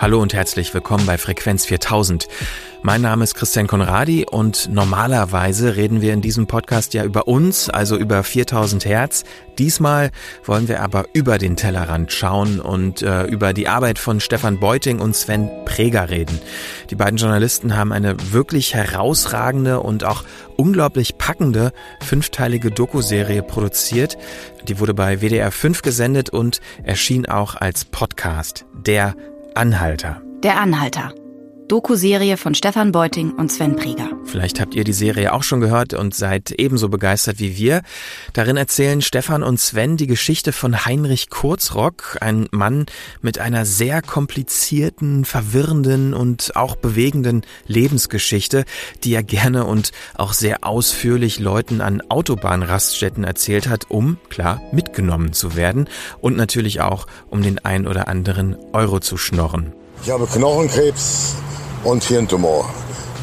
Hallo und herzlich willkommen bei Frequenz 4000. Mein Name ist Christian Konradi und normalerweise reden wir in diesem Podcast ja über uns, also über 4000 Hertz. Diesmal wollen wir aber über den Tellerrand schauen und äh, über die Arbeit von Stefan Beuting und Sven Preger reden. Die beiden Journalisten haben eine wirklich herausragende und auch unglaublich packende fünfteilige Dokuserie produziert. Die wurde bei WDR 5 gesendet und erschien auch als Podcast. Der Anhalter. Der Anhalter. Doku-Serie von Stefan Beuting und Sven Prieger. Vielleicht habt ihr die Serie auch schon gehört und seid ebenso begeistert wie wir. Darin erzählen Stefan und Sven die Geschichte von Heinrich Kurzrock, ein Mann mit einer sehr komplizierten, verwirrenden und auch bewegenden Lebensgeschichte, die er gerne und auch sehr ausführlich Leuten an Autobahnraststätten erzählt hat, um, klar, mitgenommen zu werden und natürlich auch, um den ein oder anderen Euro zu schnorren. Ich habe Knochenkrebs, und Hirntumor.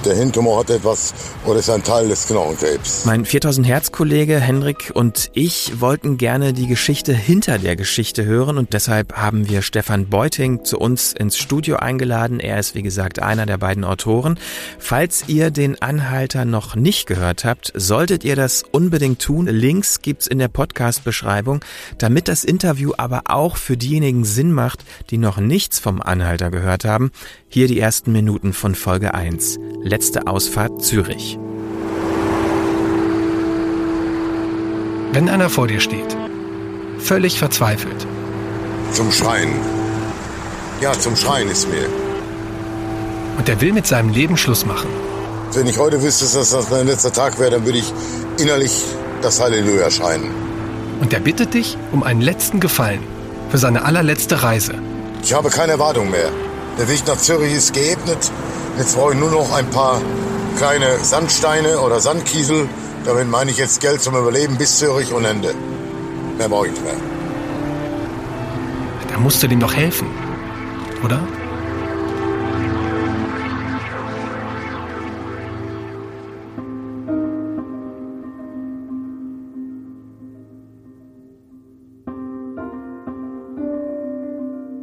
Der Hirntumor hat etwas oder ist ein Teil des Knochenkrebs. Mein 4000 Hertz Kollege Henrik und ich wollten gerne die Geschichte hinter der Geschichte hören und deshalb haben wir Stefan Beuting zu uns ins Studio eingeladen. Er ist wie gesagt einer der beiden Autoren. Falls ihr den Anhalter noch nicht gehört habt, solltet ihr das unbedingt tun. Links gibt's in der Podcast Beschreibung, damit das Interview aber auch für diejenigen Sinn macht, die noch nichts vom Anhalter gehört haben. Hier die ersten Minuten von Folge 1. Letzte Ausfahrt Zürich. Wenn einer vor dir steht, völlig verzweifelt. Zum Schreien. Ja, zum Schreien ist mir. Und er will mit seinem Leben Schluss machen. Wenn ich heute wüsste, dass das mein letzter Tag wäre, dann würde ich innerlich das Halleluja schreien. Und er bittet dich um einen letzten Gefallen für seine allerletzte Reise. Ich habe keine Erwartung mehr. Der Weg nach Zürich ist geebnet. Jetzt brauche ich nur noch ein paar kleine Sandsteine oder Sandkiesel. Damit meine ich jetzt Geld zum Überleben bis Zürich und Ende. Mehr brauche ich nicht mehr. Da musst du dem doch helfen, oder?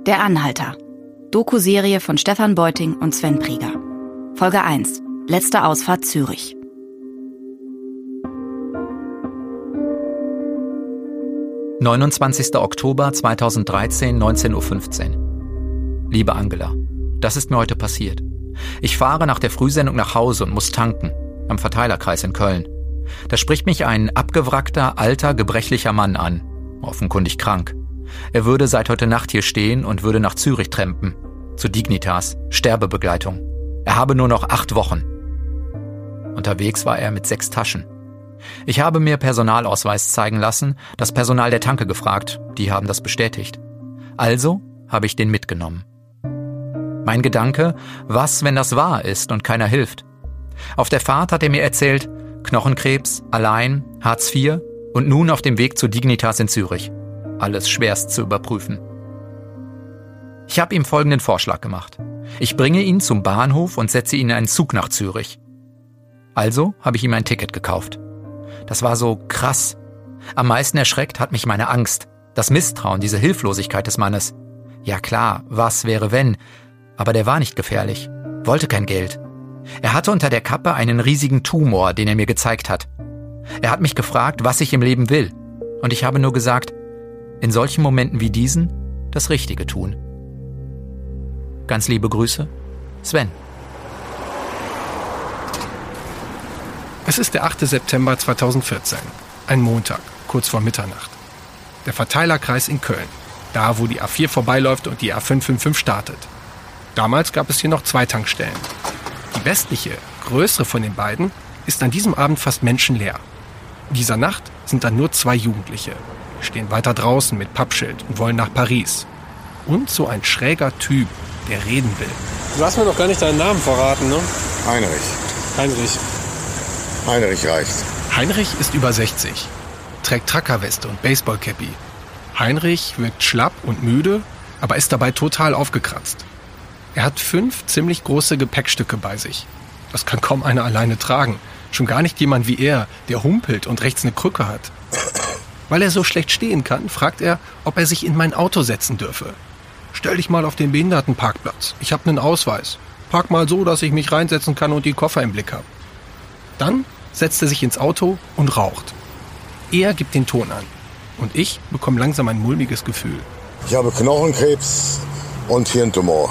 Der Anhalter. Doku-Serie von Stefan Beuting und Sven Prieger. Folge 1. Letzte Ausfahrt Zürich. »29. Oktober 2013, 19.15 Uhr. Liebe Angela, das ist mir heute passiert. Ich fahre nach der Frühsendung nach Hause und muss tanken, am Verteilerkreis in Köln. Da spricht mich ein abgewrackter, alter, gebrechlicher Mann an, offenkundig krank. Er würde seit heute Nacht hier stehen und würde nach Zürich trampen zu Dignitas, Sterbebegleitung. Er habe nur noch acht Wochen. Unterwegs war er mit sechs Taschen. Ich habe mir Personalausweis zeigen lassen, das Personal der Tanke gefragt, die haben das bestätigt. Also habe ich den mitgenommen. Mein Gedanke, was, wenn das wahr ist und keiner hilft? Auf der Fahrt hat er mir erzählt, Knochenkrebs, allein, Hartz IV und nun auf dem Weg zu Dignitas in Zürich. Alles schwerst zu überprüfen. Ich habe ihm folgenden Vorschlag gemacht. Ich bringe ihn zum Bahnhof und setze ihn in einen Zug nach Zürich. Also habe ich ihm ein Ticket gekauft. Das war so krass. Am meisten erschreckt hat mich meine Angst, das Misstrauen, diese Hilflosigkeit des Mannes. Ja klar, was wäre wenn? Aber der war nicht gefährlich, wollte kein Geld. Er hatte unter der Kappe einen riesigen Tumor, den er mir gezeigt hat. Er hat mich gefragt, was ich im Leben will. Und ich habe nur gesagt, in solchen Momenten wie diesen das Richtige tun. Ganz liebe Grüße, Sven. Es ist der 8. September 2014, ein Montag, kurz vor Mitternacht. Der Verteilerkreis in Köln, da wo die A4 vorbeiläuft und die A555 startet. Damals gab es hier noch zwei Tankstellen. Die westliche, größere von den beiden, ist an diesem Abend fast menschenleer. In dieser Nacht sind dann nur zwei Jugendliche, stehen weiter draußen mit Pappschild und wollen nach Paris. Und so ein schräger Typ der reden will. Du hast mir noch gar nicht deinen Namen verraten, ne? Heinrich. Heinrich. Heinrich reicht. Heinrich ist über 60, trägt Trackerweste und Baseballcappy. Heinrich wirkt schlapp und müde, aber ist dabei total aufgekratzt. Er hat fünf ziemlich große Gepäckstücke bei sich. Das kann kaum einer alleine tragen. Schon gar nicht jemand wie er, der humpelt und rechts eine Krücke hat. Weil er so schlecht stehen kann, fragt er, ob er sich in mein Auto setzen dürfe. Stell dich mal auf den Behindertenparkplatz. Ich habe einen Ausweis. Park mal so, dass ich mich reinsetzen kann und die Koffer im Blick habe. Dann setzt er sich ins Auto und raucht. Er gibt den Ton an. Und ich bekomme langsam ein mulmiges Gefühl. Ich habe Knochenkrebs und Hirntumor.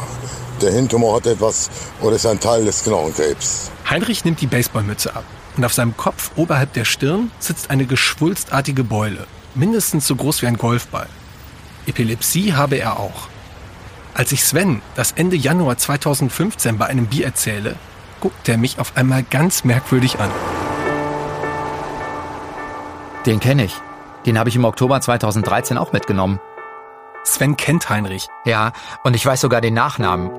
Der Hirntumor hat etwas oder ist ein Teil des Knochenkrebs. Heinrich nimmt die Baseballmütze ab. Und auf seinem Kopf oberhalb der Stirn sitzt eine geschwulstartige Beule. Mindestens so groß wie ein Golfball. Epilepsie habe er auch. Als ich Sven das Ende Januar 2015 bei einem Bier erzähle, guckt er mich auf einmal ganz merkwürdig an. Den kenne ich. Den habe ich im Oktober 2013 auch mitgenommen. Sven kennt Heinrich. Ja, und ich weiß sogar den Nachnamen.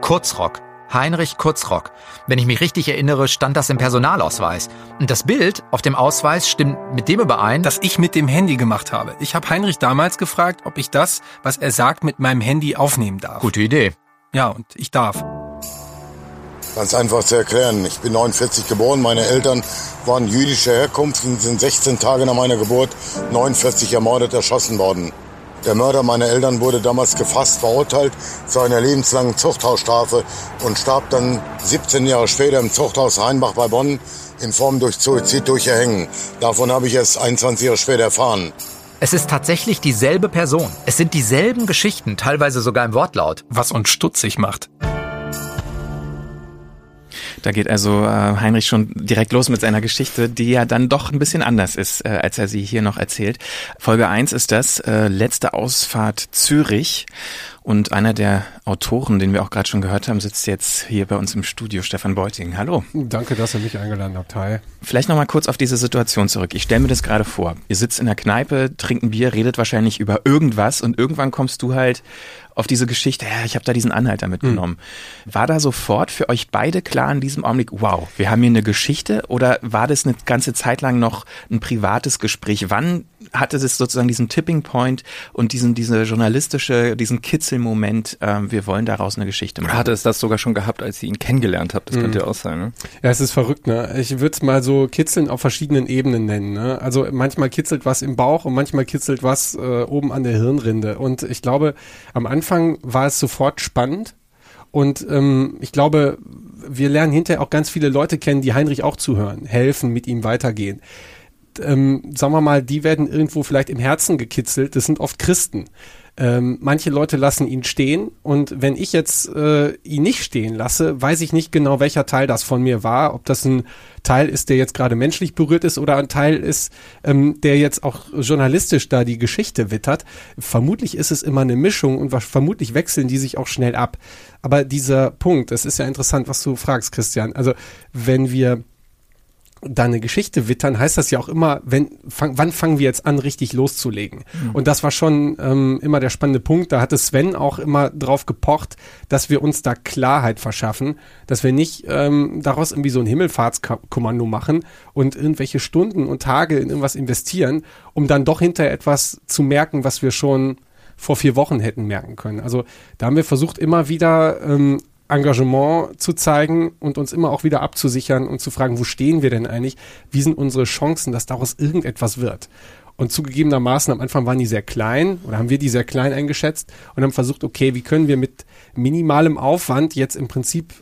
Kurzrock. Heinrich Kurzrock. Wenn ich mich richtig erinnere, stand das im Personalausweis. Und das Bild auf dem Ausweis stimmt mit dem überein, Das ich mit dem Handy gemacht habe. Ich habe Heinrich damals gefragt, ob ich das, was er sagt, mit meinem Handy aufnehmen darf. Gute Idee. Ja, und ich darf. Ganz einfach zu erklären. Ich bin 49 geboren. Meine Eltern waren jüdischer Herkunft und sind 16 Tage nach meiner Geburt 49 ermordet erschossen worden. Der Mörder meiner Eltern wurde damals gefasst, verurteilt zu einer lebenslangen Zuchthausstrafe und starb dann 17 Jahre später im Zuchthaus Rheinbach bei Bonn in Form durch Suizid durch Erhängen. Davon habe ich erst 21 Jahre später erfahren. Es ist tatsächlich dieselbe Person. Es sind dieselben Geschichten, teilweise sogar im Wortlaut. Was uns stutzig macht. Da geht also äh, Heinrich schon direkt los mit seiner Geschichte, die ja dann doch ein bisschen anders ist, äh, als er sie hier noch erzählt. Folge 1 ist das, äh, letzte Ausfahrt Zürich. Und einer der Autoren, den wir auch gerade schon gehört haben, sitzt jetzt hier bei uns im Studio, Stefan Beuting. Hallo. Danke, dass ihr mich eingeladen habt. Hi. Vielleicht nochmal kurz auf diese Situation zurück. Ich stelle mir das gerade vor. Ihr sitzt in der Kneipe, trinkt ein Bier, redet wahrscheinlich über irgendwas und irgendwann kommst du halt auf diese Geschichte, ja, ich habe da diesen Anhalter mitgenommen. Mhm. War da sofort für euch beide klar in diesem Augenblick, wow, wir haben hier eine Geschichte oder war das eine ganze Zeit lang noch ein privates Gespräch? Wann hatte es sozusagen diesen Tipping Point und diesen, diese journalistische, diesen Kitzelmoment, äh, wir wollen daraus eine Geschichte machen? Oder hatte es das sogar schon gehabt, als ihr ihn kennengelernt habt? Das mhm. könnte ja auch sein, ne? Ja, es ist verrückt, ne? Ich würde es mal so kitzeln auf verschiedenen Ebenen nennen, ne? Also manchmal kitzelt was im Bauch und manchmal kitzelt was äh, oben an der Hirnrinde. Und ich glaube, am Anfang war es sofort spannend. Und ähm, ich glaube, wir lernen hinterher auch ganz viele Leute kennen, die Heinrich auch zuhören, helfen, mit ihm weitergehen ähm, sagen wir mal, die werden irgendwo vielleicht im Herzen gekitzelt. Das sind oft Christen. Ähm, manche Leute lassen ihn stehen und wenn ich jetzt äh, ihn nicht stehen lasse, weiß ich nicht genau, welcher Teil das von mir war. Ob das ein Teil ist, der jetzt gerade menschlich berührt ist oder ein Teil ist, ähm, der jetzt auch journalistisch da die Geschichte wittert. Vermutlich ist es immer eine Mischung und vermutlich wechseln die sich auch schnell ab. Aber dieser Punkt, das ist ja interessant, was du fragst, Christian. Also wenn wir da eine Geschichte wittern, heißt das ja auch immer, wenn, fang, wann fangen wir jetzt an, richtig loszulegen? Mhm. Und das war schon ähm, immer der spannende Punkt. Da hatte Sven auch immer drauf gepocht, dass wir uns da Klarheit verschaffen, dass wir nicht ähm, daraus irgendwie so ein Himmelfahrtskommando machen und irgendwelche Stunden und Tage in irgendwas investieren, um dann doch hinter etwas zu merken, was wir schon vor vier Wochen hätten merken können. Also da haben wir versucht, immer wieder ähm, Engagement zu zeigen und uns immer auch wieder abzusichern und zu fragen, wo stehen wir denn eigentlich? Wie sind unsere Chancen, dass daraus irgendetwas wird? Und zugegebenermaßen am Anfang waren die sehr klein oder haben wir die sehr klein eingeschätzt und haben versucht, okay, wie können wir mit minimalem Aufwand jetzt im Prinzip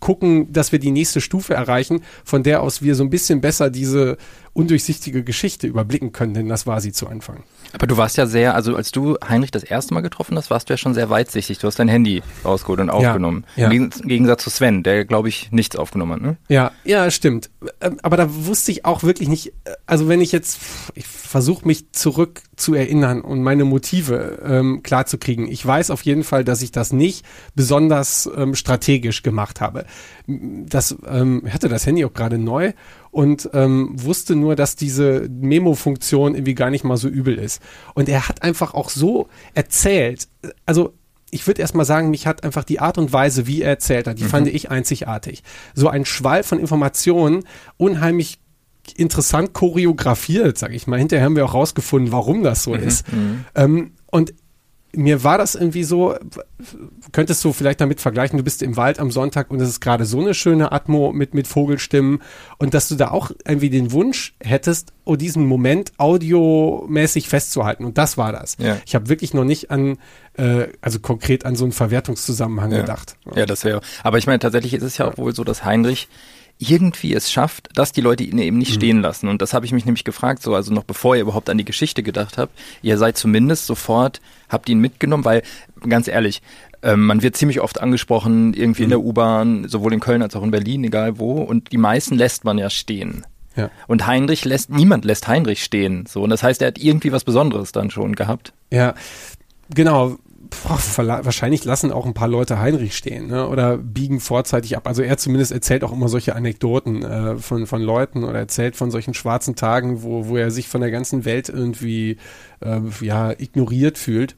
gucken, dass wir die nächste Stufe erreichen, von der aus wir so ein bisschen besser diese undurchsichtige Geschichte überblicken können, denn das war sie zu Anfang. Aber du warst ja sehr, also als du Heinrich das erste Mal getroffen hast, warst du ja schon sehr weitsichtig. Du hast dein Handy rausgeholt und aufgenommen. Ja, ja. Im Gegensatz zu Sven, der, glaube ich, nichts aufgenommen hat, ne? Ja, ja, stimmt. Ähm, aber da wusste ich auch wirklich nicht, also wenn ich jetzt, ich versuche mich zurück zu erinnern und meine Motive ähm, klar zu kriegen. Ich weiß auf jeden Fall, dass ich das nicht besonders ähm, strategisch gemacht habe. Das, ähm, ich hatte das Handy auch gerade neu und ähm, wusste nur, dass diese Memo-Funktion irgendwie gar nicht mal so übel ist. Und er hat einfach auch so erzählt, also ich würde erstmal sagen, mich hat einfach die Art und Weise, wie er erzählt hat, die mhm. fand ich einzigartig. So ein Schwall von Informationen, unheimlich interessant choreografiert, sag ich mal. Hinterher haben wir auch rausgefunden, warum das so mhm. ist. Mhm. Ähm, und mir war das irgendwie so, könntest du vielleicht damit vergleichen, du bist im Wald am Sonntag und es ist gerade so eine schöne Atmo mit, mit Vogelstimmen und dass du da auch irgendwie den Wunsch hättest, oh, diesen Moment audiomäßig festzuhalten. Und das war das. Ja. Ich habe wirklich noch nicht an, äh, also konkret an so einen Verwertungszusammenhang ja. gedacht. Ja, das wäre, aber ich meine, tatsächlich ist es ja auch wohl so, dass Heinrich irgendwie es schafft, dass die Leute ihn eben nicht mhm. stehen lassen. Und das habe ich mich nämlich gefragt, so also noch bevor ihr überhaupt an die Geschichte gedacht habt, ihr seid zumindest sofort, habt ihn mitgenommen, weil ganz ehrlich, ähm, man wird ziemlich oft angesprochen, irgendwie mhm. in der U-Bahn, sowohl in Köln als auch in Berlin, egal wo, und die meisten lässt man ja stehen. Ja. Und Heinrich lässt, niemand lässt Heinrich stehen. So, und das heißt, er hat irgendwie was Besonderes dann schon gehabt. Ja, genau wahrscheinlich lassen auch ein paar Leute Heinrich stehen ne? oder biegen vorzeitig ab. Also er zumindest erzählt auch immer solche Anekdoten äh, von, von Leuten oder erzählt von solchen schwarzen Tagen, wo, wo er sich von der ganzen Welt irgendwie äh, ja, ignoriert fühlt.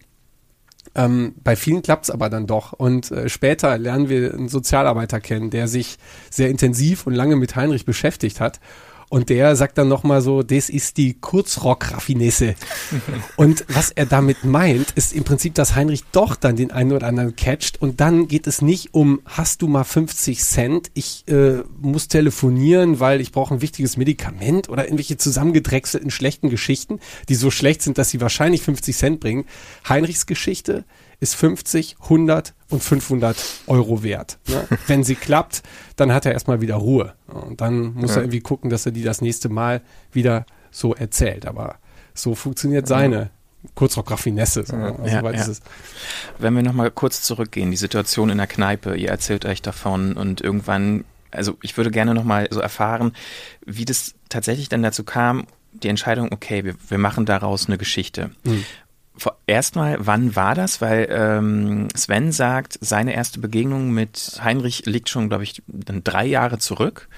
Ähm, bei vielen klappt es aber dann doch. Und äh, später lernen wir einen Sozialarbeiter kennen, der sich sehr intensiv und lange mit Heinrich beschäftigt hat und der sagt dann nochmal so, das ist die Kurzrock-Raffinesse. und was er damit meint, ist im Prinzip, dass Heinrich doch dann den einen oder anderen catcht. Und dann geht es nicht um, hast du mal 50 Cent? Ich äh, muss telefonieren, weil ich brauche ein wichtiges Medikament oder irgendwelche zusammengedrechselten schlechten Geschichten, die so schlecht sind, dass sie wahrscheinlich 50 Cent bringen. Heinrichs Geschichte ist 50, 100 und 500 Euro wert. Ne? Wenn sie klappt, dann hat er erstmal wieder Ruhe. Und dann muss ja. er irgendwie gucken, dass er die das nächste Mal wieder so erzählt. Aber so funktioniert seine Kurzrock-Raffinesse. So, also ja, ja. Wenn wir nochmal kurz zurückgehen, die Situation in der Kneipe, ihr erzählt euch davon und irgendwann, also ich würde gerne nochmal so erfahren, wie das tatsächlich dann dazu kam, die Entscheidung, okay, wir, wir machen daraus eine Geschichte. Mhm. Erstmal, wann war das? Weil ähm, Sven sagt, seine erste Begegnung mit Heinrich liegt schon, glaube ich, dann drei Jahre zurück.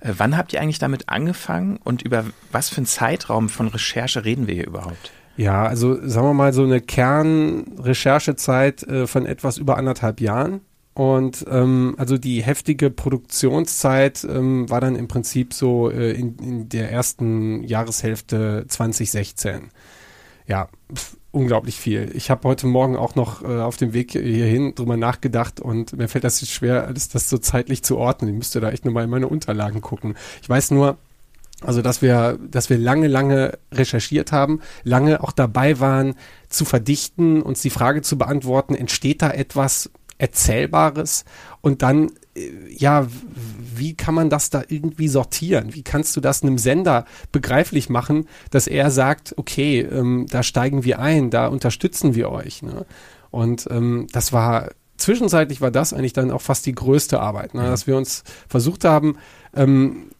Äh, wann habt ihr eigentlich damit angefangen und über was für einen Zeitraum von Recherche reden wir hier überhaupt? Ja, also sagen wir mal so eine Kernrecherchezeit äh, von etwas über anderthalb Jahren. Und ähm, also die heftige Produktionszeit ähm, war dann im Prinzip so äh, in, in der ersten Jahreshälfte 2016. Ja, unglaublich viel. Ich habe heute Morgen auch noch äh, auf dem Weg hierhin drüber nachgedacht und mir fällt das jetzt schwer, alles das so zeitlich zu ordnen. Ich müsste da echt nochmal in meine Unterlagen gucken. Ich weiß nur, also dass wir, dass wir lange, lange recherchiert haben, lange auch dabei waren, zu verdichten, uns die Frage zu beantworten, entsteht da etwas Erzählbares und dann ja, wie kann man das da irgendwie sortieren? Wie kannst du das einem Sender begreiflich machen, dass er sagt, okay, ähm, da steigen wir ein, da unterstützen wir euch. Ne? Und ähm, das war zwischenzeitlich war das eigentlich dann auch fast die größte Arbeit, ne? dass wir uns versucht haben, ähm,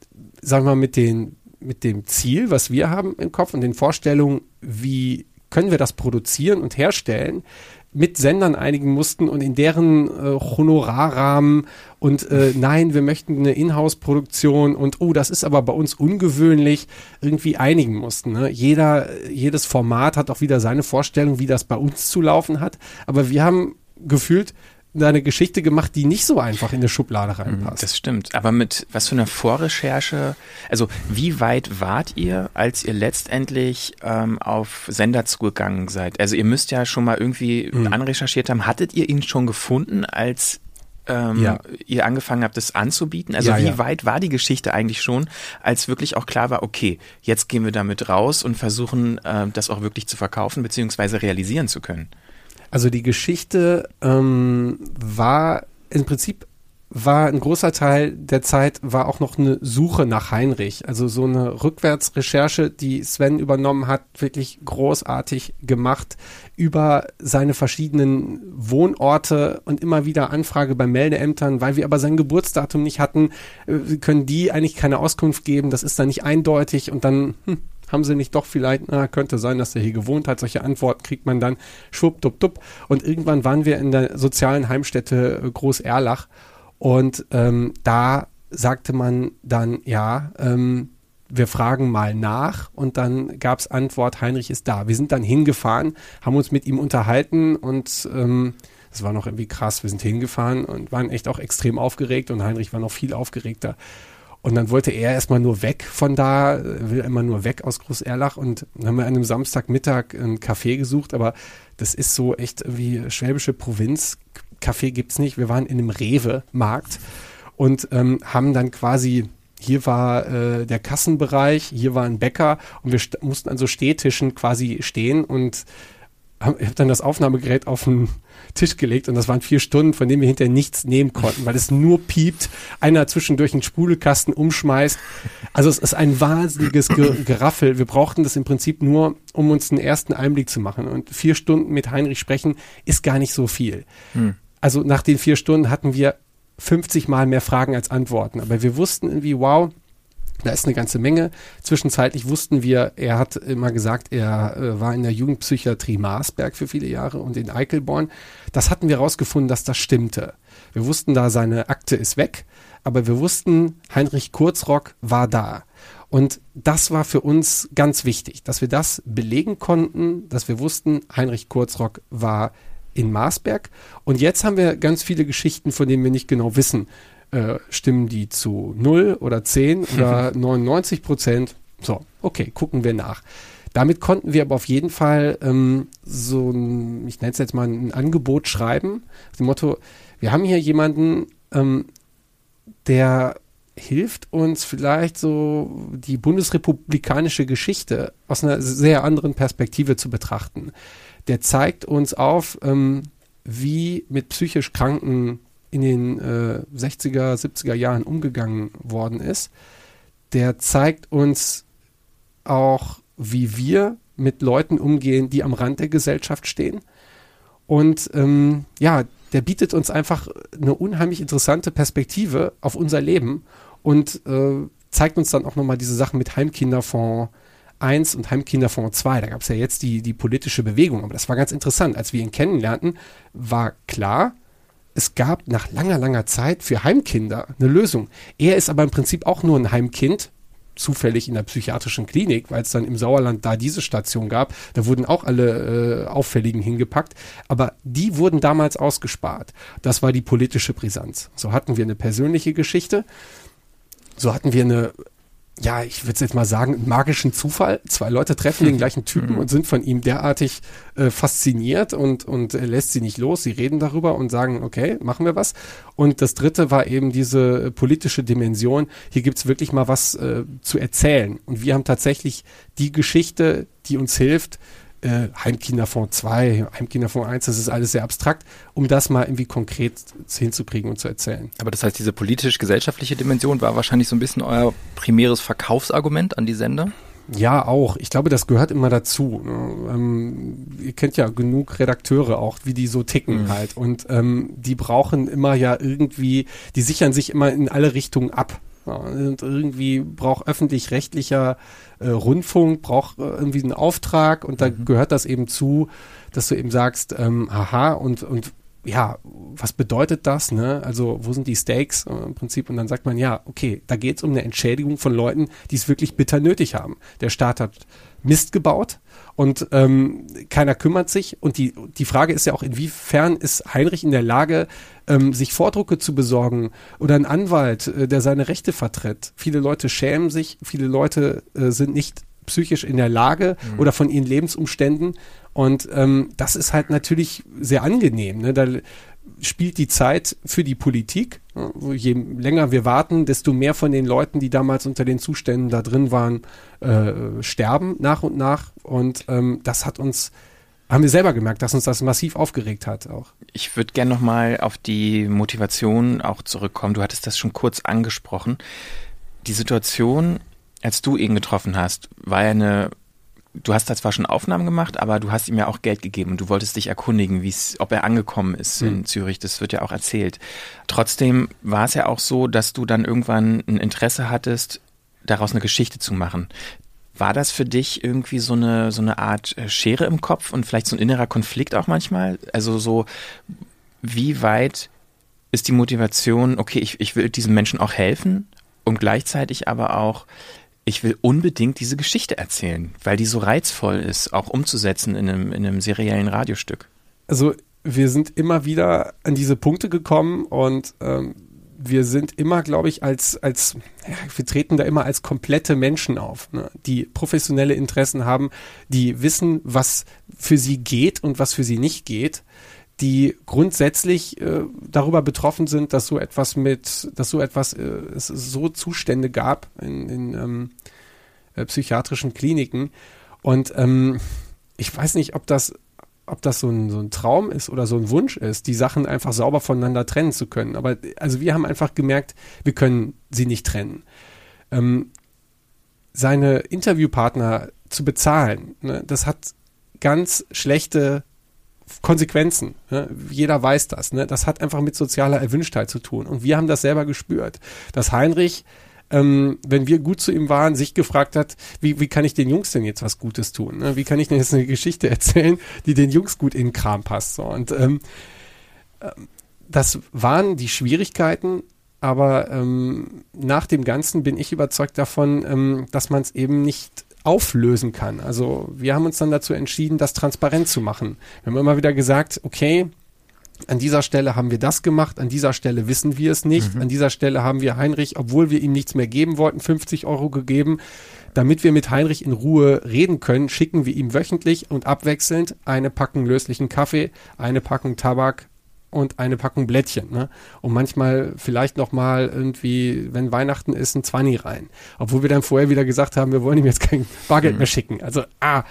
sagen wir mal, mit den mit dem Ziel, was wir haben im Kopf und den Vorstellungen, wie können wir das produzieren und herstellen, mit Sendern einigen mussten und in deren äh, Honorarrahmen und äh, nein, wir möchten eine Inhouse-Produktion und oh, das ist aber bei uns ungewöhnlich, irgendwie einigen mussten. Ne? Jeder, jedes Format hat auch wieder seine Vorstellung, wie das bei uns zu laufen hat, aber wir haben gefühlt eine Geschichte gemacht, die nicht so einfach in eine Schublade reinpasst. Das stimmt. Aber mit was für einer Vorrecherche, also wie weit wart ihr, als ihr letztendlich ähm, auf Sender zugegangen seid? Also ihr müsst ja schon mal irgendwie mhm. anrecherchiert haben. Hattet ihr ihn schon gefunden, als ähm, ja. ihr angefangen habt, das anzubieten? Also ja, wie ja. weit war die Geschichte eigentlich schon, als wirklich auch klar war, okay, jetzt gehen wir damit raus und versuchen, äh, das auch wirklich zu verkaufen bzw. realisieren zu können? Also die Geschichte ähm, war im Prinzip war ein großer Teil der Zeit war auch noch eine Suche nach Heinrich. Also so eine Rückwärtsrecherche, die Sven übernommen hat, wirklich großartig gemacht über seine verschiedenen Wohnorte und immer wieder Anfrage bei Meldeämtern, weil wir aber sein Geburtsdatum nicht hatten, äh, können die eigentlich keine Auskunft geben. Das ist dann nicht eindeutig und dann hm, haben sie nicht doch vielleicht, na, könnte sein, dass er hier gewohnt hat. Solche Antworten kriegt man dann schwuppduppdupp. Und irgendwann waren wir in der sozialen Heimstätte äh, Groß Erlach und ähm, da sagte man dann, ja, ähm, wir fragen mal nach und dann gab es Antwort, Heinrich ist da. Wir sind dann hingefahren, haben uns mit ihm unterhalten und ähm, das war noch irgendwie krass. Wir sind hingefahren und waren echt auch extrem aufgeregt und Heinrich war noch viel aufgeregter. Und dann wollte er erstmal nur weg von da, will immer nur weg aus Groß-Erlach und dann haben wir an einem Samstagmittag ein Café gesucht, aber das ist so echt wie schwäbische Provinz. Café gibt's nicht. Wir waren in einem Rewe-Markt und ähm, haben dann quasi hier war äh, der Kassenbereich, hier war ein Bäcker und wir mussten an so Stehtischen quasi stehen und habe hab dann das Aufnahmegerät auf den Tisch gelegt und das waren vier Stunden, von denen wir hinterher nichts nehmen konnten, weil es nur piept, einer zwischendurch einen Spulekasten umschmeißt. Also es ist ein wahnsinniges Geraffel. Wir brauchten das im Prinzip nur, um uns einen ersten Einblick zu machen. Und vier Stunden mit Heinrich sprechen ist gar nicht so viel. Hm. Also nach den vier Stunden hatten wir 50 Mal mehr Fragen als Antworten. Aber wir wussten irgendwie, wow, da ist eine ganze Menge. Zwischenzeitlich wussten wir, er hat immer gesagt, er äh, war in der Jugendpsychiatrie Marsberg für viele Jahre und in Eichelborn. Das hatten wir herausgefunden, dass das stimmte. Wir wussten da, seine Akte ist weg, aber wir wussten, Heinrich Kurzrock war da. Und das war für uns ganz wichtig, dass wir das belegen konnten, dass wir wussten, Heinrich Kurzrock war in Marsberg. Und jetzt haben wir ganz viele Geschichten, von denen wir nicht genau wissen, äh, stimmen die zu 0 oder 10 oder 99 Prozent. So, okay, gucken wir nach. Damit konnten wir aber auf jeden Fall ähm, so ein, ich nenne es jetzt mal ein Angebot schreiben. Dem Motto, wir haben hier jemanden, ähm, der hilft uns vielleicht so die bundesrepublikanische Geschichte aus einer sehr anderen Perspektive zu betrachten der zeigt uns auf, ähm, wie mit psychisch Kranken in den äh, 60er, 70er Jahren umgegangen worden ist. Der zeigt uns auch, wie wir mit Leuten umgehen, die am Rand der Gesellschaft stehen. Und ähm, ja, der bietet uns einfach eine unheimlich interessante Perspektive auf unser Leben und äh, zeigt uns dann auch nochmal diese Sachen mit Heimkinderfonds, 1 und Heimkinderfonds 2. Da gab es ja jetzt die, die politische Bewegung. Aber das war ganz interessant. Als wir ihn kennenlernten, war klar, es gab nach langer, langer Zeit für Heimkinder eine Lösung. Er ist aber im Prinzip auch nur ein Heimkind, zufällig in der psychiatrischen Klinik, weil es dann im Sauerland da diese Station gab. Da wurden auch alle äh, Auffälligen hingepackt. Aber die wurden damals ausgespart. Das war die politische Brisanz. So hatten wir eine persönliche Geschichte. So hatten wir eine ja, ich würde jetzt mal sagen, magischen Zufall. Zwei Leute treffen den gleichen Typen und sind von ihm derartig äh, fasziniert und, und er lässt sie nicht los. Sie reden darüber und sagen, okay, machen wir was. Und das dritte war eben diese politische Dimension. Hier gibt's wirklich mal was äh, zu erzählen. Und wir haben tatsächlich die Geschichte, die uns hilft, äh, Heimkinderfonds 2, Heimkinderfonds 1, das ist alles sehr abstrakt, um das mal irgendwie konkret hinzukriegen und zu erzählen. Aber das heißt, diese politisch-gesellschaftliche Dimension war wahrscheinlich so ein bisschen euer primäres Verkaufsargument an die Sender? Ja, auch. Ich glaube, das gehört immer dazu. Ne? Ähm, ihr kennt ja genug Redakteure auch, wie die so ticken mhm. halt. Und ähm, die brauchen immer ja irgendwie, die sichern sich immer in alle Richtungen ab. Und irgendwie braucht öffentlich-rechtlicher äh, Rundfunk, braucht äh, irgendwie einen Auftrag und da mhm. gehört das eben zu, dass du eben sagst, ähm, aha, und, und ja, was bedeutet das? Ne? Also, wo sind die Stakes äh, im Prinzip? Und dann sagt man, ja, okay, da geht es um eine Entschädigung von Leuten, die es wirklich bitter nötig haben. Der Staat hat Mist gebaut und ähm, keiner kümmert sich. Und die, die Frage ist ja auch, inwiefern ist Heinrich in der Lage, ähm, sich Vordrucke zu besorgen oder ein Anwalt, äh, der seine Rechte vertritt. Viele Leute schämen sich, viele Leute äh, sind nicht psychisch in der Lage mhm. oder von ihren Lebensumständen. Und ähm, das ist halt natürlich sehr angenehm. Ne? Da spielt die Zeit für die Politik. Je länger wir warten, desto mehr von den Leuten, die damals unter den Zuständen da drin waren, äh, sterben nach und nach. Und ähm, das hat uns haben wir selber gemerkt, dass uns das massiv aufgeregt hat auch. Ich würde gerne nochmal auf die Motivation auch zurückkommen. Du hattest das schon kurz angesprochen. Die Situation, als du ihn getroffen hast, war ja eine du hast da zwar schon Aufnahmen gemacht, aber du hast ihm ja auch Geld gegeben und du wolltest dich erkundigen, wie ob er angekommen ist mhm. in Zürich. Das wird ja auch erzählt. Trotzdem war es ja auch so, dass du dann irgendwann ein Interesse hattest, daraus eine Geschichte zu machen. War das für dich irgendwie so eine, so eine Art äh, Schere im Kopf und vielleicht so ein innerer Konflikt auch manchmal? Also so, wie weit ist die Motivation, okay, ich, ich will diesem Menschen auch helfen und gleichzeitig aber auch, ich will unbedingt diese Geschichte erzählen, weil die so reizvoll ist, auch umzusetzen in einem, in einem seriellen Radiostück. Also wir sind immer wieder an diese Punkte gekommen und ähm, wir sind immer, glaube ich, als, als, ja, wir treten da immer als komplette Menschen auf, ne? die professionelle Interessen haben, die wissen, was für sie geht und was für sie nicht geht, die grundsätzlich äh, darüber betroffen sind, dass so etwas mit, dass so etwas, äh, es so Zustände gab in, in ähm, äh, psychiatrischen Kliniken. Und ähm, ich weiß nicht, ob das ob das so ein, so ein Traum ist oder so ein Wunsch ist, die Sachen einfach sauber voneinander trennen zu können. Aber also wir haben einfach gemerkt, wir können sie nicht trennen. Ähm, seine Interviewpartner zu bezahlen, ne, das hat ganz schlechte Konsequenzen. Ne? Jeder weiß das. Ne? Das hat einfach mit sozialer Erwünschtheit zu tun. Und wir haben das selber gespürt, dass Heinrich ähm, wenn wir gut zu ihm waren, sich gefragt hat, wie, wie kann ich den Jungs denn jetzt was Gutes tun? Ne? Wie kann ich denn jetzt eine Geschichte erzählen, die den Jungs gut in den Kram passt? So. Und ähm, ähm, das waren die Schwierigkeiten, aber ähm, nach dem Ganzen bin ich überzeugt davon, ähm, dass man es eben nicht auflösen kann. Also wir haben uns dann dazu entschieden, das transparent zu machen. Wir haben immer wieder gesagt, okay, an dieser Stelle haben wir das gemacht, an dieser Stelle wissen wir es nicht, mhm. an dieser Stelle haben wir Heinrich, obwohl wir ihm nichts mehr geben wollten, 50 Euro gegeben. Damit wir mit Heinrich in Ruhe reden können, schicken wir ihm wöchentlich und abwechselnd eine Packung löslichen Kaffee, eine Packung Tabak und eine Packung Blättchen. Ne? Und manchmal vielleicht noch mal irgendwie, wenn Weihnachten ist, ein Zwanni rein. Obwohl wir dann vorher wieder gesagt haben, wir wollen ihm jetzt kein Bargeld mhm. mehr schicken. Also, ah,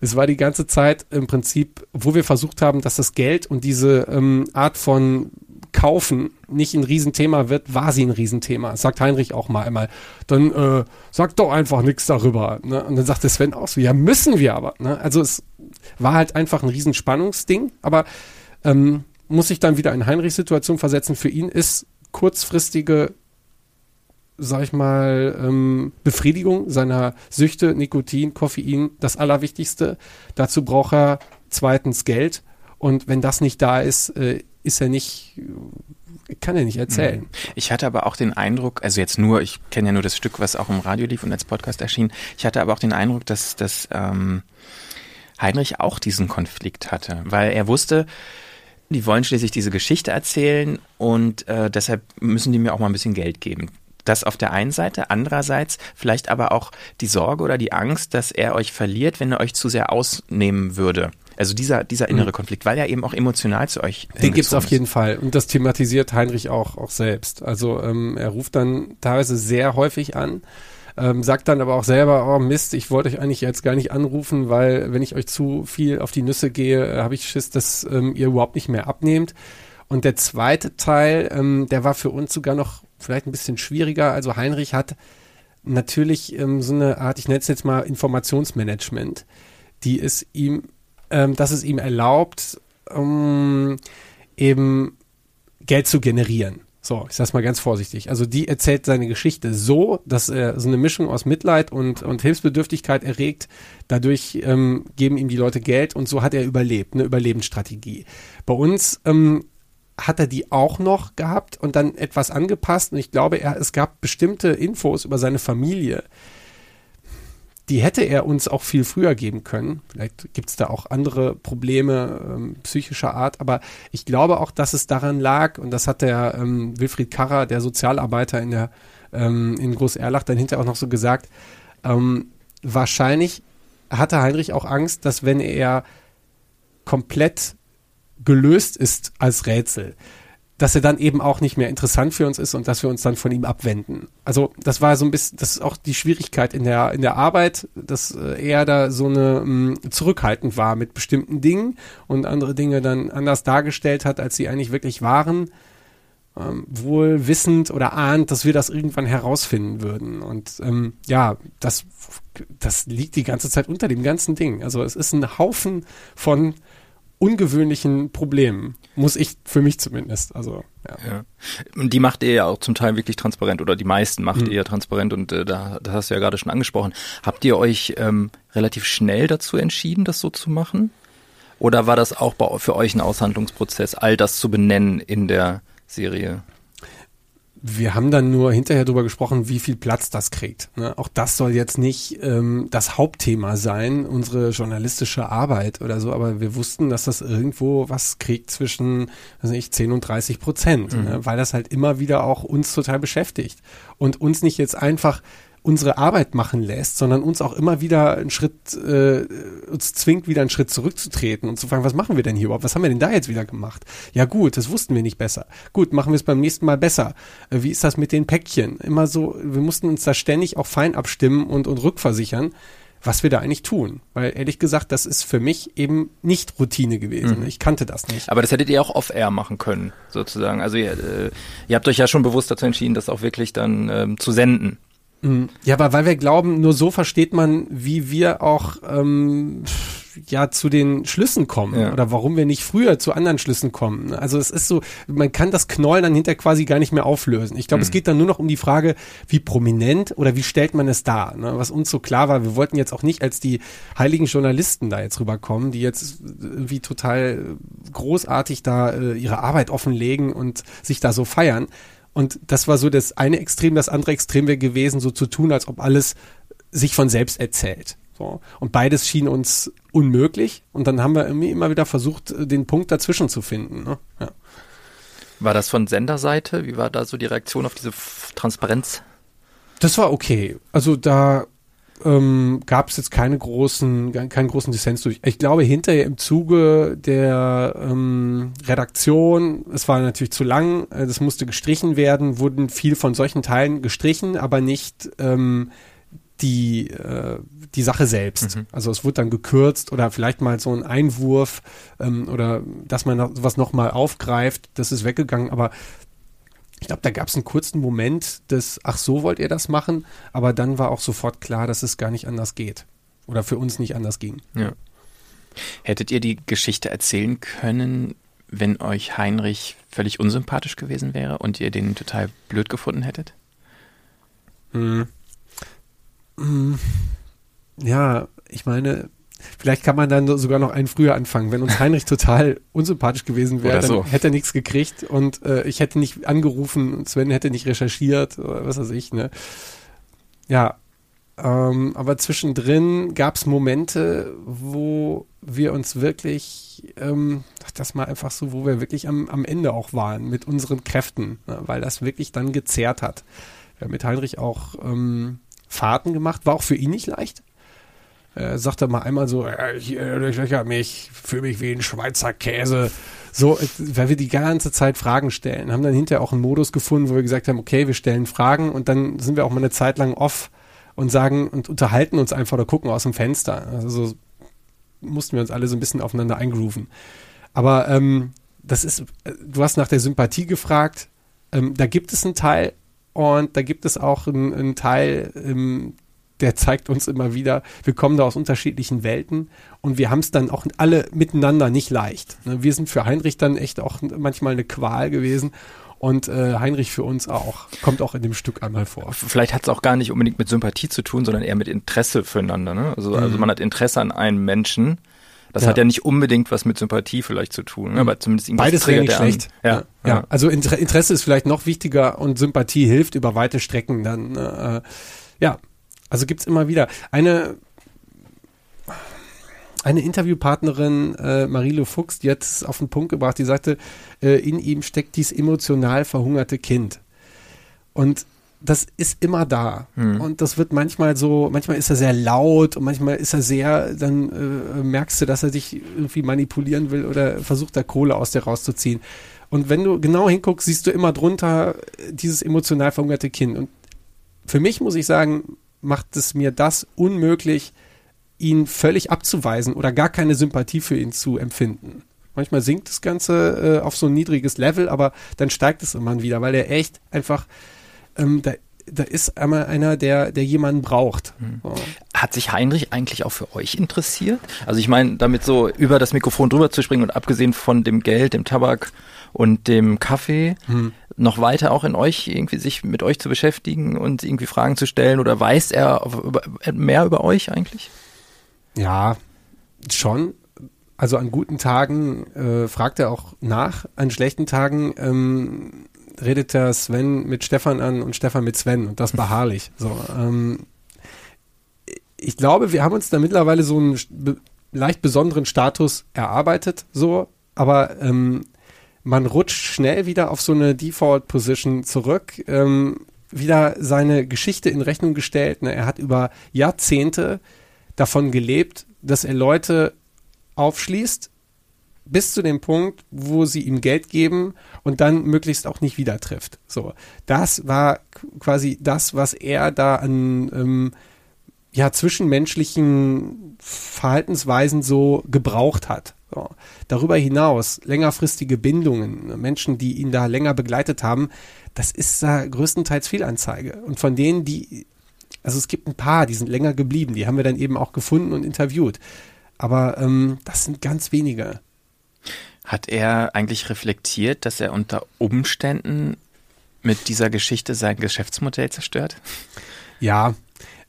es war die ganze Zeit im Prinzip, wo wir versucht haben, dass das Geld und diese ähm, Art von Kaufen nicht ein Riesenthema wird, war sie ein Riesenthema. Das sagt Heinrich auch mal einmal. Dann äh, sag doch einfach nichts darüber. Ne? Und dann sagt Sven auch so, ja, müssen wir aber. Ne? Also es war halt einfach ein Riesenspannungsding, aber ähm, muss sich dann wieder in Heinrichs Situation versetzen. Für ihn ist kurzfristige, sag ich mal, ähm, Befriedigung seiner Süchte, Nikotin, Koffein, das Allerwichtigste. Dazu braucht er zweitens Geld. Und wenn das nicht da ist, äh, ist er nicht, kann er nicht erzählen. Mhm. Ich hatte aber auch den Eindruck, also jetzt nur, ich kenne ja nur das Stück, was auch im Radio lief und als Podcast erschien. Ich hatte aber auch den Eindruck, dass, dass ähm, Heinrich auch diesen Konflikt hatte, weil er wusste, die wollen schließlich diese Geschichte erzählen und äh, deshalb müssen die mir auch mal ein bisschen Geld geben. Das auf der einen Seite, andererseits vielleicht aber auch die Sorge oder die Angst, dass er euch verliert, wenn er euch zu sehr ausnehmen würde. Also dieser, dieser innere mhm. Konflikt, weil er eben auch emotional zu euch Den gibt's auf jeden Fall. Und das thematisiert Heinrich auch, auch selbst. Also ähm, er ruft dann teilweise sehr häufig an ähm, sagt dann aber auch selber, oh Mist, ich wollte euch eigentlich jetzt gar nicht anrufen, weil wenn ich euch zu viel auf die Nüsse gehe, äh, habe ich Schiss, dass ähm, ihr überhaupt nicht mehr abnehmt. Und der zweite Teil, ähm, der war für uns sogar noch vielleicht ein bisschen schwieriger. Also Heinrich hat natürlich ähm, so eine Art, ich nenne es jetzt mal Informationsmanagement, die es ihm, ähm, dass es ihm erlaubt, um, eben Geld zu generieren. So, ich sag's mal ganz vorsichtig. Also die erzählt seine Geschichte so, dass er so eine Mischung aus Mitleid und, und Hilfsbedürftigkeit erregt. Dadurch ähm, geben ihm die Leute Geld und so hat er überlebt, eine Überlebensstrategie. Bei uns ähm, hat er die auch noch gehabt und dann etwas angepasst. Und ich glaube, er, es gab bestimmte Infos über seine Familie, die hätte er uns auch viel früher geben können. Vielleicht gibt es da auch andere Probleme ähm, psychischer Art, aber ich glaube auch, dass es daran lag, und das hat der ähm, Wilfried Karrer, der Sozialarbeiter in der ähm, in Groß-Erlach, dann hinterher auch noch so gesagt, ähm, wahrscheinlich hatte Heinrich auch Angst, dass wenn er komplett gelöst ist als Rätsel, dass er dann eben auch nicht mehr interessant für uns ist und dass wir uns dann von ihm abwenden. Also das war so ein bisschen, das ist auch die Schwierigkeit in der in der Arbeit, dass äh, er da so eine mh, mm, zurückhaltend war mit bestimmten Dingen und andere Dinge dann anders dargestellt hat, als sie eigentlich wirklich waren. Ähm, wohl wissend oder ahnt, dass wir das irgendwann herausfinden würden. Und ähm, ja, das, das liegt die ganze Zeit unter dem ganzen Ding. Also es ist ein Haufen von ungewöhnlichen Problemen. Muss ich für mich zumindest. Also, ja. ja. Und die macht ihr ja auch zum Teil wirklich transparent oder die meisten macht mhm. ihr ja transparent und äh, da, das hast du ja gerade schon angesprochen. Habt ihr euch ähm, relativ schnell dazu entschieden, das so zu machen? Oder war das auch bei, für euch ein Aushandlungsprozess, all das zu benennen in der Serie? Wir haben dann nur hinterher darüber gesprochen, wie viel Platz das kriegt. Ne? Auch das soll jetzt nicht ähm, das Hauptthema sein, unsere journalistische Arbeit oder so, aber wir wussten, dass das irgendwo was kriegt zwischen weiß nicht, 10 und 30 Prozent, mhm. ne? weil das halt immer wieder auch uns total beschäftigt und uns nicht jetzt einfach unsere Arbeit machen lässt, sondern uns auch immer wieder einen Schritt, äh, uns zwingt, wieder einen Schritt zurückzutreten und zu fragen, was machen wir denn hier überhaupt? Was haben wir denn da jetzt wieder gemacht? Ja gut, das wussten wir nicht besser. Gut, machen wir es beim nächsten Mal besser. Äh, wie ist das mit den Päckchen? Immer so, wir mussten uns da ständig auch fein abstimmen und, und rückversichern was wir da eigentlich tun. Weil ehrlich gesagt, das ist für mich eben nicht Routine gewesen. Mhm. Ich kannte das nicht. Aber das hättet ihr auch off-air machen können, sozusagen. Also ihr, äh, ihr habt euch ja schon bewusst dazu entschieden, das auch wirklich dann ähm, zu senden. Mhm. Ja, aber weil wir glauben, nur so versteht man, wie wir auch ähm, ja zu den Schlüssen kommen ja. oder warum wir nicht früher zu anderen Schlüssen kommen. Also es ist so, man kann das Knollen dann hinter quasi gar nicht mehr auflösen. Ich glaube, mhm. es geht dann nur noch um die Frage, wie prominent oder wie stellt man es dar. Ne? Was uns so klar war, wir wollten jetzt auch nicht als die heiligen Journalisten da jetzt rüberkommen, die jetzt irgendwie total großartig da äh, ihre Arbeit offenlegen und sich da so feiern, und das war so das eine Extrem. Das andere Extrem wäre gewesen, so zu tun, als ob alles sich von selbst erzählt. So. Und beides schien uns unmöglich. Und dann haben wir irgendwie immer wieder versucht, den Punkt dazwischen zu finden. Ne? Ja. War das von Senderseite? Wie war da so die Reaktion auf diese Transparenz? Das war okay. Also da ähm, gab es jetzt keine großen, keinen großen Dissens durch. Ich glaube, hinterher im Zuge der ähm, Redaktion, es war natürlich zu lang, äh, das musste gestrichen werden, wurden viel von solchen Teilen gestrichen, aber nicht ähm, die, äh, die Sache selbst. Mhm. Also es wurde dann gekürzt oder vielleicht mal so ein Einwurf ähm, oder dass man was nochmal aufgreift, das ist weggegangen, aber ich glaube, da gab es einen kurzen Moment des, ach so wollt ihr das machen, aber dann war auch sofort klar, dass es gar nicht anders geht. Oder für uns nicht anders ging. Ja. Hättet ihr die Geschichte erzählen können, wenn euch Heinrich völlig unsympathisch gewesen wäre und ihr den total blöd gefunden hättet? Hm. Hm. Ja, ich meine, Vielleicht kann man dann sogar noch einen früher anfangen. Wenn uns Heinrich total unsympathisch gewesen wäre, dann so. hätte er nichts gekriegt und äh, ich hätte nicht angerufen und Sven hätte nicht recherchiert oder was weiß ich. Ne? Ja, ähm, aber zwischendrin gab es Momente, wo wir uns wirklich, ähm, das mal einfach so, wo wir wirklich am, am Ende auch waren mit unseren Kräften, ne? weil das wirklich dann gezerrt hat. Wir haben mit Heinrich auch ähm, Fahrten gemacht, war auch für ihn nicht leicht äh, sagt er mal einmal so, äh, ich löcher mich, fühle mich wie ein Schweizer Käse. So, äh, weil wir die ganze Zeit Fragen stellen. Haben dann hinterher auch einen Modus gefunden, wo wir gesagt haben, okay, wir stellen Fragen und dann sind wir auch mal eine Zeit lang off und sagen und unterhalten uns einfach oder gucken aus dem Fenster. Also so mussten wir uns alle so ein bisschen aufeinander eingrooven. Aber ähm, das ist, äh, du hast nach der Sympathie gefragt. Ähm, da gibt es einen Teil und da gibt es auch einen, einen Teil, ähm, der zeigt uns immer wieder, wir kommen da aus unterschiedlichen Welten und wir haben es dann auch alle miteinander nicht leicht. Ne? Wir sind für Heinrich dann echt auch manchmal eine Qual gewesen und äh, Heinrich für uns auch. Kommt auch in dem Stück einmal vor. Vielleicht hat es auch gar nicht unbedingt mit Sympathie zu tun, sondern eher mit Interesse füreinander. Ne? Also, mhm. also man hat Interesse an einem Menschen. Das ja. hat ja nicht unbedingt was mit Sympathie vielleicht zu tun, ne? aber zumindest irgendwas Beides wäre nicht schlecht. Ja, ja, ja. Also Interesse ist vielleicht noch wichtiger und Sympathie hilft über weite Strecken dann. Äh, ja, also gibt's immer wieder. Eine, eine Interviewpartnerin, äh, Marilo Fuchs, die hat es auf den Punkt gebracht, die sagte, äh, in ihm steckt dies emotional verhungerte Kind. Und das ist immer da. Hm. Und das wird manchmal so, manchmal ist er sehr laut und manchmal ist er sehr, dann äh, merkst du, dass er dich irgendwie manipulieren will oder versucht da Kohle aus dir rauszuziehen. Und wenn du genau hinguckst, siehst du immer drunter dieses emotional verhungerte Kind. Und für mich muss ich sagen, macht es mir das unmöglich, ihn völlig abzuweisen oder gar keine Sympathie für ihn zu empfinden. Manchmal sinkt das Ganze äh, auf so ein niedriges Level, aber dann steigt es immer wieder, weil er echt einfach, ähm, da, da ist einmal einer, der, der jemanden braucht. So. Hat sich Heinrich eigentlich auch für euch interessiert? Also ich meine, damit so über das Mikrofon drüber zu springen und abgesehen von dem Geld, dem Tabak und dem Kaffee, hm noch weiter auch in euch irgendwie sich mit euch zu beschäftigen und irgendwie Fragen zu stellen oder weiß er mehr über euch eigentlich? Ja, schon. Also an guten Tagen äh, fragt er auch nach, an schlechten Tagen ähm, redet der Sven mit Stefan an und Stefan mit Sven und das beharrlich. So, ähm, ich glaube, wir haben uns da mittlerweile so einen leicht besonderen Status erarbeitet, so, aber ähm, man rutscht schnell wieder auf so eine Default-Position zurück, ähm, wieder seine Geschichte in Rechnung gestellt. Ne? Er hat über Jahrzehnte davon gelebt, dass er Leute aufschließt, bis zu dem Punkt, wo sie ihm Geld geben und dann möglichst auch nicht wieder trifft. So, das war quasi das, was er da an ähm, ja, zwischenmenschlichen Verhaltensweisen so gebraucht hat. So. Darüber hinaus längerfristige Bindungen, Menschen, die ihn da länger begleitet haben, das ist da größtenteils Fehlanzeige. Und von denen, die, also es gibt ein paar, die sind länger geblieben, die haben wir dann eben auch gefunden und interviewt. Aber ähm, das sind ganz wenige. Hat er eigentlich reflektiert, dass er unter Umständen mit dieser Geschichte sein Geschäftsmodell zerstört? Ja,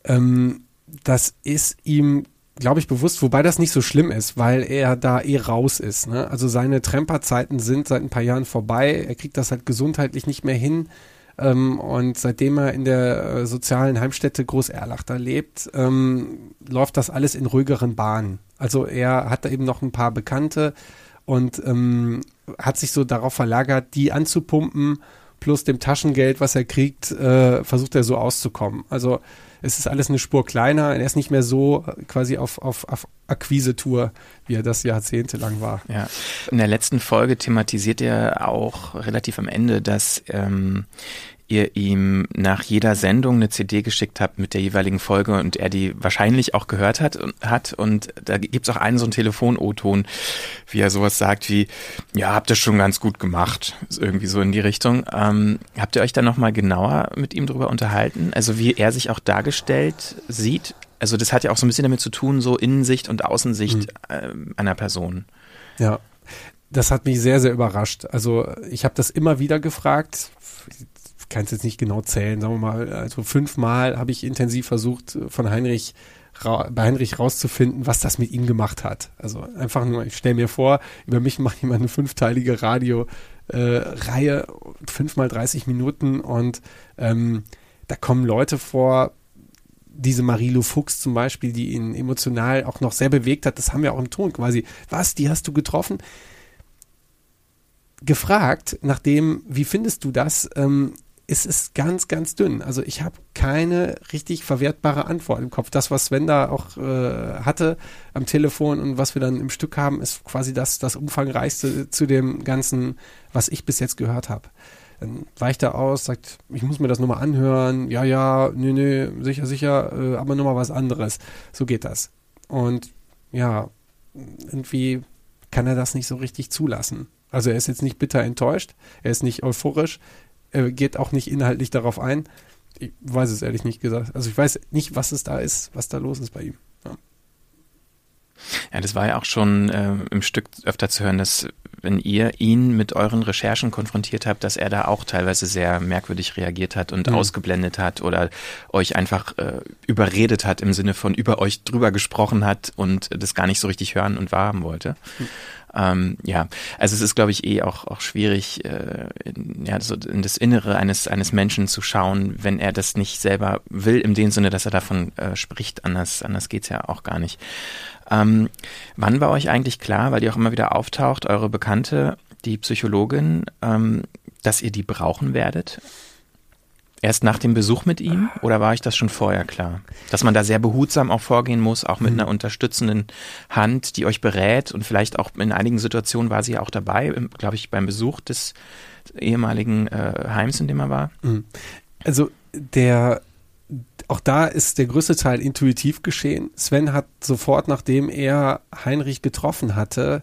ähm, das ist ihm, glaube ich, bewusst, wobei das nicht so schlimm ist, weil er da eh raus ist. Ne? Also seine Tremperzeiten sind seit ein paar Jahren vorbei. Er kriegt das halt gesundheitlich nicht mehr hin. Ähm, und seitdem er in der äh, sozialen Heimstätte Groß Erlach da lebt, ähm, läuft das alles in ruhigeren Bahnen. Also er hat da eben noch ein paar Bekannte und ähm, hat sich so darauf verlagert, die anzupumpen, plus dem Taschengeld, was er kriegt, äh, versucht er so auszukommen. Also es ist alles eine Spur kleiner. Er ist nicht mehr so quasi auf, auf, auf Akquise-Tour, wie er das jahrzehntelang war. Ja. In der letzten Folge thematisiert er auch relativ am Ende, dass ähm, ihr ihm nach jeder Sendung eine CD geschickt habt mit der jeweiligen Folge und er die wahrscheinlich auch gehört hat und hat und da gibt's auch einen so einen Telefon-O-Ton, wie er sowas sagt wie, ja, habt ihr schon ganz gut gemacht, irgendwie so in die Richtung. Ähm, habt ihr euch da nochmal genauer mit ihm drüber unterhalten? Also wie er sich auch dargestellt sieht? Also das hat ja auch so ein bisschen damit zu tun, so Innensicht und Außensicht mhm. äh, einer Person. Ja, das hat mich sehr, sehr überrascht. Also ich habe das immer wieder gefragt kann es jetzt nicht genau zählen, sagen wir mal, also fünfmal habe ich intensiv versucht, von Heinrich bei Heinrich rauszufinden, was das mit ihm gemacht hat. Also einfach nur, ich stelle mir vor, über mich macht jemand eine fünfteilige Radio-Reihe, äh, fünfmal 30 Minuten und ähm, da kommen Leute vor, diese Marilu Fuchs zum Beispiel, die ihn emotional auch noch sehr bewegt hat, das haben wir auch im Ton quasi. Was, die hast du getroffen? Gefragt, nachdem, wie findest du das? Ähm, es ist ganz, ganz dünn. Also ich habe keine richtig verwertbare Antwort im Kopf. Das, was Sven da auch äh, hatte am Telefon und was wir dann im Stück haben, ist quasi das, das umfangreichste zu dem Ganzen, was ich bis jetzt gehört habe. Dann weicht er aus, sagt, ich muss mir das nochmal anhören. Ja, ja, nö, nö, sicher, sicher, äh, aber nochmal was anderes. So geht das. Und ja, irgendwie kann er das nicht so richtig zulassen. Also er ist jetzt nicht bitter enttäuscht, er ist nicht euphorisch, er geht auch nicht inhaltlich darauf ein. Ich weiß es ehrlich nicht gesagt. Also ich weiß nicht, was es da ist, was da los ist bei ihm. Ja, ja das war ja auch schon äh, im Stück öfter zu hören, dass wenn ihr ihn mit euren Recherchen konfrontiert habt, dass er da auch teilweise sehr merkwürdig reagiert hat und mhm. ausgeblendet hat oder euch einfach äh, überredet hat im Sinne von über euch drüber gesprochen hat und das gar nicht so richtig hören und wahrhaben wollte. Mhm. Ähm, ja, also es ist, glaube ich, eh auch, auch schwierig, äh, in, ja, so in das Innere eines, eines Menschen zu schauen, wenn er das nicht selber will, in dem Sinne, dass er davon äh, spricht. Anders, anders geht's ja auch gar nicht. Ähm, wann war euch eigentlich klar, weil die auch immer wieder auftaucht, eure Bekannte, die Psychologin, ähm, dass ihr die brauchen werdet? Erst nach dem Besuch mit ihm oder war euch das schon vorher klar? Dass man da sehr behutsam auch vorgehen muss, auch mit mhm. einer unterstützenden Hand, die euch berät und vielleicht auch in einigen Situationen war sie ja auch dabei, glaube ich, beim Besuch des ehemaligen äh, Heims, in dem er war. Mhm. Also der auch da ist der größte Teil intuitiv geschehen. Sven hat sofort, nachdem er Heinrich getroffen hatte,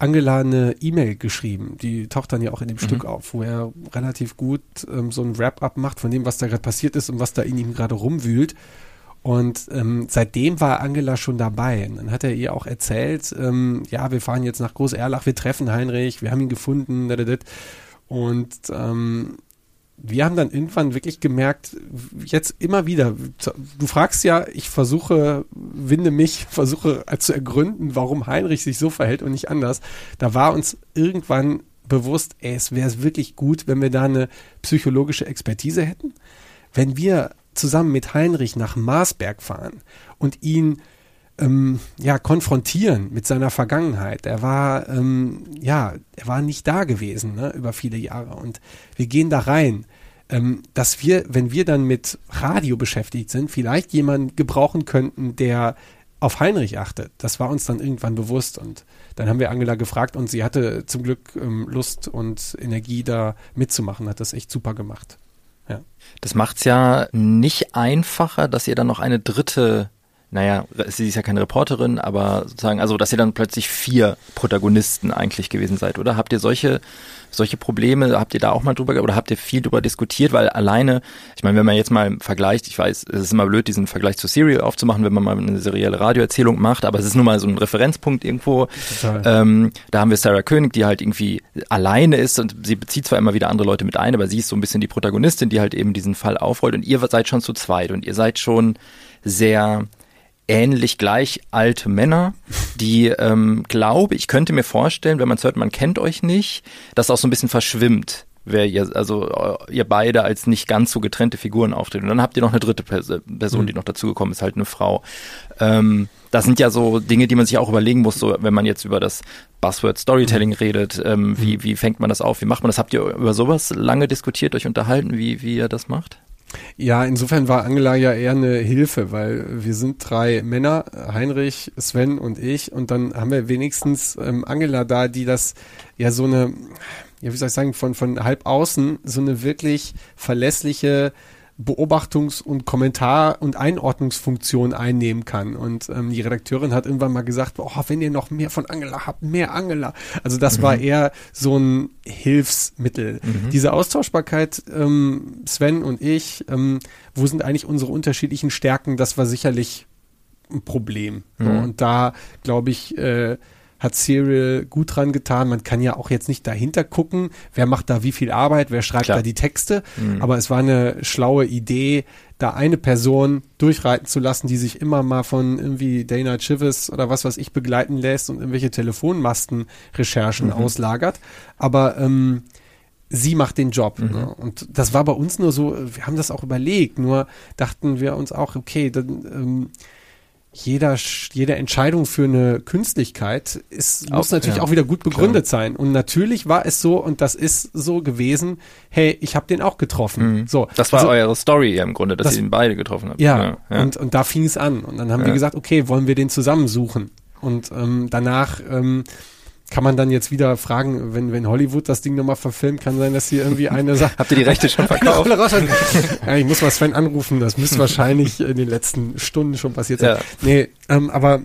Angela eine E-Mail geschrieben, die taucht dann ja auch in dem mhm. Stück auf, wo er relativ gut ähm, so ein Wrap-up macht von dem, was da gerade passiert ist und was da in ihm gerade rumwühlt. Und ähm, seitdem war Angela schon dabei. Und dann hat er ihr auch erzählt, ähm, ja, wir fahren jetzt nach Groß Erlach, wir treffen Heinrich, wir haben ihn gefunden. Und ähm, wir haben dann irgendwann wirklich gemerkt, jetzt immer wieder, du fragst ja, ich versuche, winde mich, versuche zu ergründen, warum Heinrich sich so verhält und nicht anders. Da war uns irgendwann bewusst, ey, es wäre wirklich gut, wenn wir da eine psychologische Expertise hätten. Wenn wir zusammen mit Heinrich nach Marsberg fahren und ihn ähm, ja konfrontieren mit seiner Vergangenheit. Er war ähm, ja, er war nicht da gewesen ne, über viele Jahre und wir gehen da rein. Ähm, dass wir, wenn wir dann mit Radio beschäftigt sind, vielleicht jemanden gebrauchen könnten, der auf Heinrich achtet. Das war uns dann irgendwann bewusst und dann haben wir Angela gefragt und sie hatte zum Glück ähm, Lust und Energie da mitzumachen, hat das echt super gemacht. Ja. Das macht's ja nicht einfacher, dass ihr dann noch eine dritte naja, sie ist ja keine Reporterin, aber sozusagen, also dass ihr dann plötzlich vier Protagonisten eigentlich gewesen seid, oder? Habt ihr solche, solche Probleme, habt ihr da auch mal drüber, oder habt ihr viel drüber diskutiert? Weil alleine, ich meine, wenn man jetzt mal vergleicht, ich weiß, es ist immer blöd, diesen Vergleich zu Serial aufzumachen, wenn man mal eine serielle Radioerzählung macht, aber es ist nun mal so ein Referenzpunkt irgendwo. Ähm, da haben wir Sarah König, die halt irgendwie alleine ist und sie bezieht zwar immer wieder andere Leute mit ein, aber sie ist so ein bisschen die Protagonistin, die halt eben diesen Fall aufrollt und ihr seid schon zu zweit und ihr seid schon sehr ähnlich gleich alte Männer, die, ähm, glaube ich, könnte mir vorstellen, wenn man es hört, man kennt euch nicht, dass auch so ein bisschen verschwimmt wer ihr, also äh, ihr beide als nicht ganz so getrennte Figuren auftreten. Und dann habt ihr noch eine dritte Person, mhm. die noch dazugekommen ist, halt eine Frau. Ähm, das sind ja so Dinge, die man sich auch überlegen muss, so wenn man jetzt über das Buzzword Storytelling redet, ähm, wie, mhm. wie fängt man das auf, wie macht man das? Habt ihr über sowas lange diskutiert, euch unterhalten, wie, wie ihr das macht? Ja, insofern war Angela ja eher eine Hilfe, weil wir sind drei Männer, Heinrich, Sven und ich, und dann haben wir wenigstens ähm, Angela da, die das ja so eine, ja, wie soll ich sagen, von, von halb außen so eine wirklich verlässliche Beobachtungs- und Kommentar- und Einordnungsfunktion einnehmen kann. Und ähm, die Redakteurin hat irgendwann mal gesagt, oh, wenn ihr noch mehr von Angela habt, mehr Angela. Also das mhm. war eher so ein Hilfsmittel. Mhm. Diese Austauschbarkeit, ähm, Sven und ich, ähm, wo sind eigentlich unsere unterschiedlichen Stärken? Das war sicherlich ein Problem. Mhm. So, und da, glaube ich, äh, hat Serial gut dran getan. Man kann ja auch jetzt nicht dahinter gucken, wer macht da wie viel Arbeit, wer schreibt Klar. da die Texte. Mhm. Aber es war eine schlaue Idee, da eine Person durchreiten zu lassen, die sich immer mal von irgendwie Dana Chivas oder was weiß ich begleiten lässt und irgendwelche Telefonmastenrecherchen mhm. auslagert. Aber ähm, sie macht den Job. Mhm. Ne? Und das war bei uns nur so, wir haben das auch überlegt, nur dachten wir uns auch, okay, dann ähm, jeder, jede Entscheidung für eine Künstlichkeit ist, muss natürlich ja, auch wieder gut begründet klar. sein. Und natürlich war es so, und das ist so gewesen, hey, ich habe den auch getroffen. Mhm. So, das war also, eure Story im Grunde, dass das, ihr ihn beide getroffen habt. Ja, ja, Und, und da fing es an. Und dann haben wir gesagt, okay, wollen wir den zusammensuchen? Und ähm, danach ähm, kann man dann jetzt wieder fragen, wenn, wenn Hollywood das Ding nochmal verfilmt, kann sein, dass hier irgendwie eine sagt. Habt ihr die Rechte schon verkauft? ja, ich muss mal Sven anrufen, das müsste wahrscheinlich in den letzten Stunden schon passiert sein. Ja. Nee, ähm, aber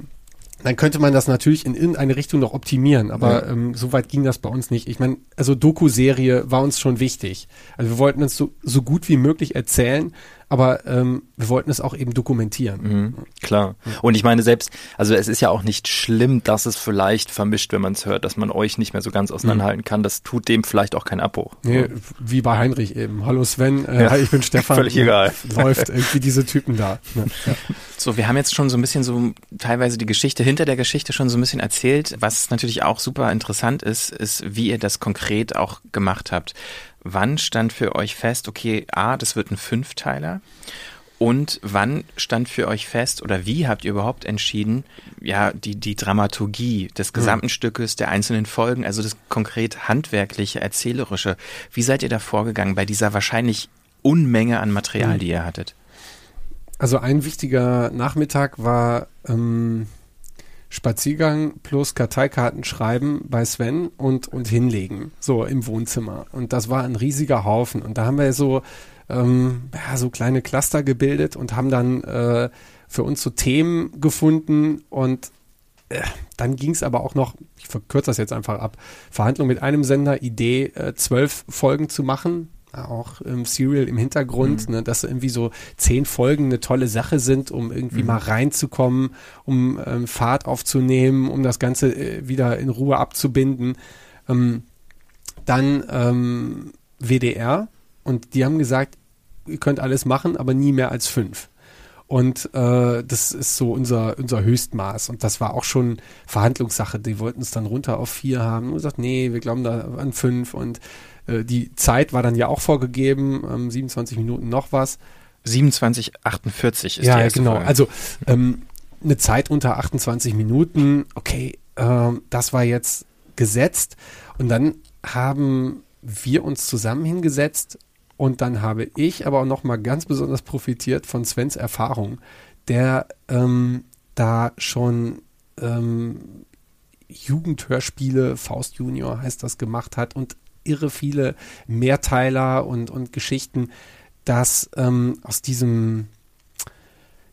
dann könnte man das natürlich in irgendeine Richtung noch optimieren, aber ja. ähm, so weit ging das bei uns nicht. Ich meine, also Doku-Serie war uns schon wichtig. Also wir wollten uns so, so gut wie möglich erzählen, aber ähm, wir wollten es auch eben dokumentieren. Mhm, klar. Und ich meine selbst, also es ist ja auch nicht schlimm, dass es vielleicht vermischt, wenn man es hört, dass man euch nicht mehr so ganz auseinanderhalten mhm. kann. Das tut dem vielleicht auch keinen Abbruch. Nee, wie bei Heinrich eben. Hallo Sven, äh, ja. ich bin Stefan. Völlig egal. Läuft irgendwie diese Typen da. Ne? Ja. So, wir haben jetzt schon so ein bisschen so teilweise die Geschichte hinter der Geschichte schon so ein bisschen erzählt. Was natürlich auch super interessant ist, ist, wie ihr das konkret auch gemacht habt wann stand für euch fest, okay, A, das wird ein Fünfteiler? Und wann stand für euch fest oder wie habt ihr überhaupt entschieden, ja, die, die Dramaturgie des hm. gesamten mhm. Stückes, der einzelnen Folgen, also das konkret handwerkliche, erzählerische, wie seid ihr da vorgegangen bei dieser wahrscheinlich Unmenge an Material, mhm. die ihr hattet? Also ein wichtiger Nachmittag war ähm, Spaziergang plus Karteikarten schreiben bei Sven und, und hinlegen, so im Wohnzimmer. Und das war ein riesiger Haufen. Und da haben wir so, ähm, ja, so kleine Cluster gebildet und haben dann äh, für uns so Themen gefunden und äh, dann ging es aber auch noch, ich verkürze das jetzt einfach ab, Verhandlung mit einem Sender, Idee, äh, zwölf Folgen zu machen, auch im Serial im Hintergrund, mhm. ne, dass irgendwie so zehn Folgen eine tolle Sache sind, um irgendwie mhm. mal reinzukommen, um ähm, Fahrt aufzunehmen, um das Ganze äh, wieder in Ruhe abzubinden. Ähm, dann ähm, WDR und die haben gesagt, ihr könnt alles machen, aber nie mehr als fünf. Und äh, das ist so unser, unser Höchstmaß. Und das war auch schon Verhandlungssache. Die wollten es dann runter auf vier haben. Und gesagt, nee, wir glauben da an fünf. Und die Zeit war dann ja auch vorgegeben, ähm, 27 Minuten noch was. 27,48 ist ja, die erste genau. Folge. Also ähm, eine Zeit unter 28 Minuten, okay, ähm, das war jetzt gesetzt. Und dann haben wir uns zusammen hingesetzt und dann habe ich aber auch noch mal ganz besonders profitiert von Svens Erfahrung, der ähm, da schon ähm, Jugendhörspiele, Faust Junior heißt das, gemacht hat und irre viele Mehrteiler und, und Geschichten, dass ähm, aus diesem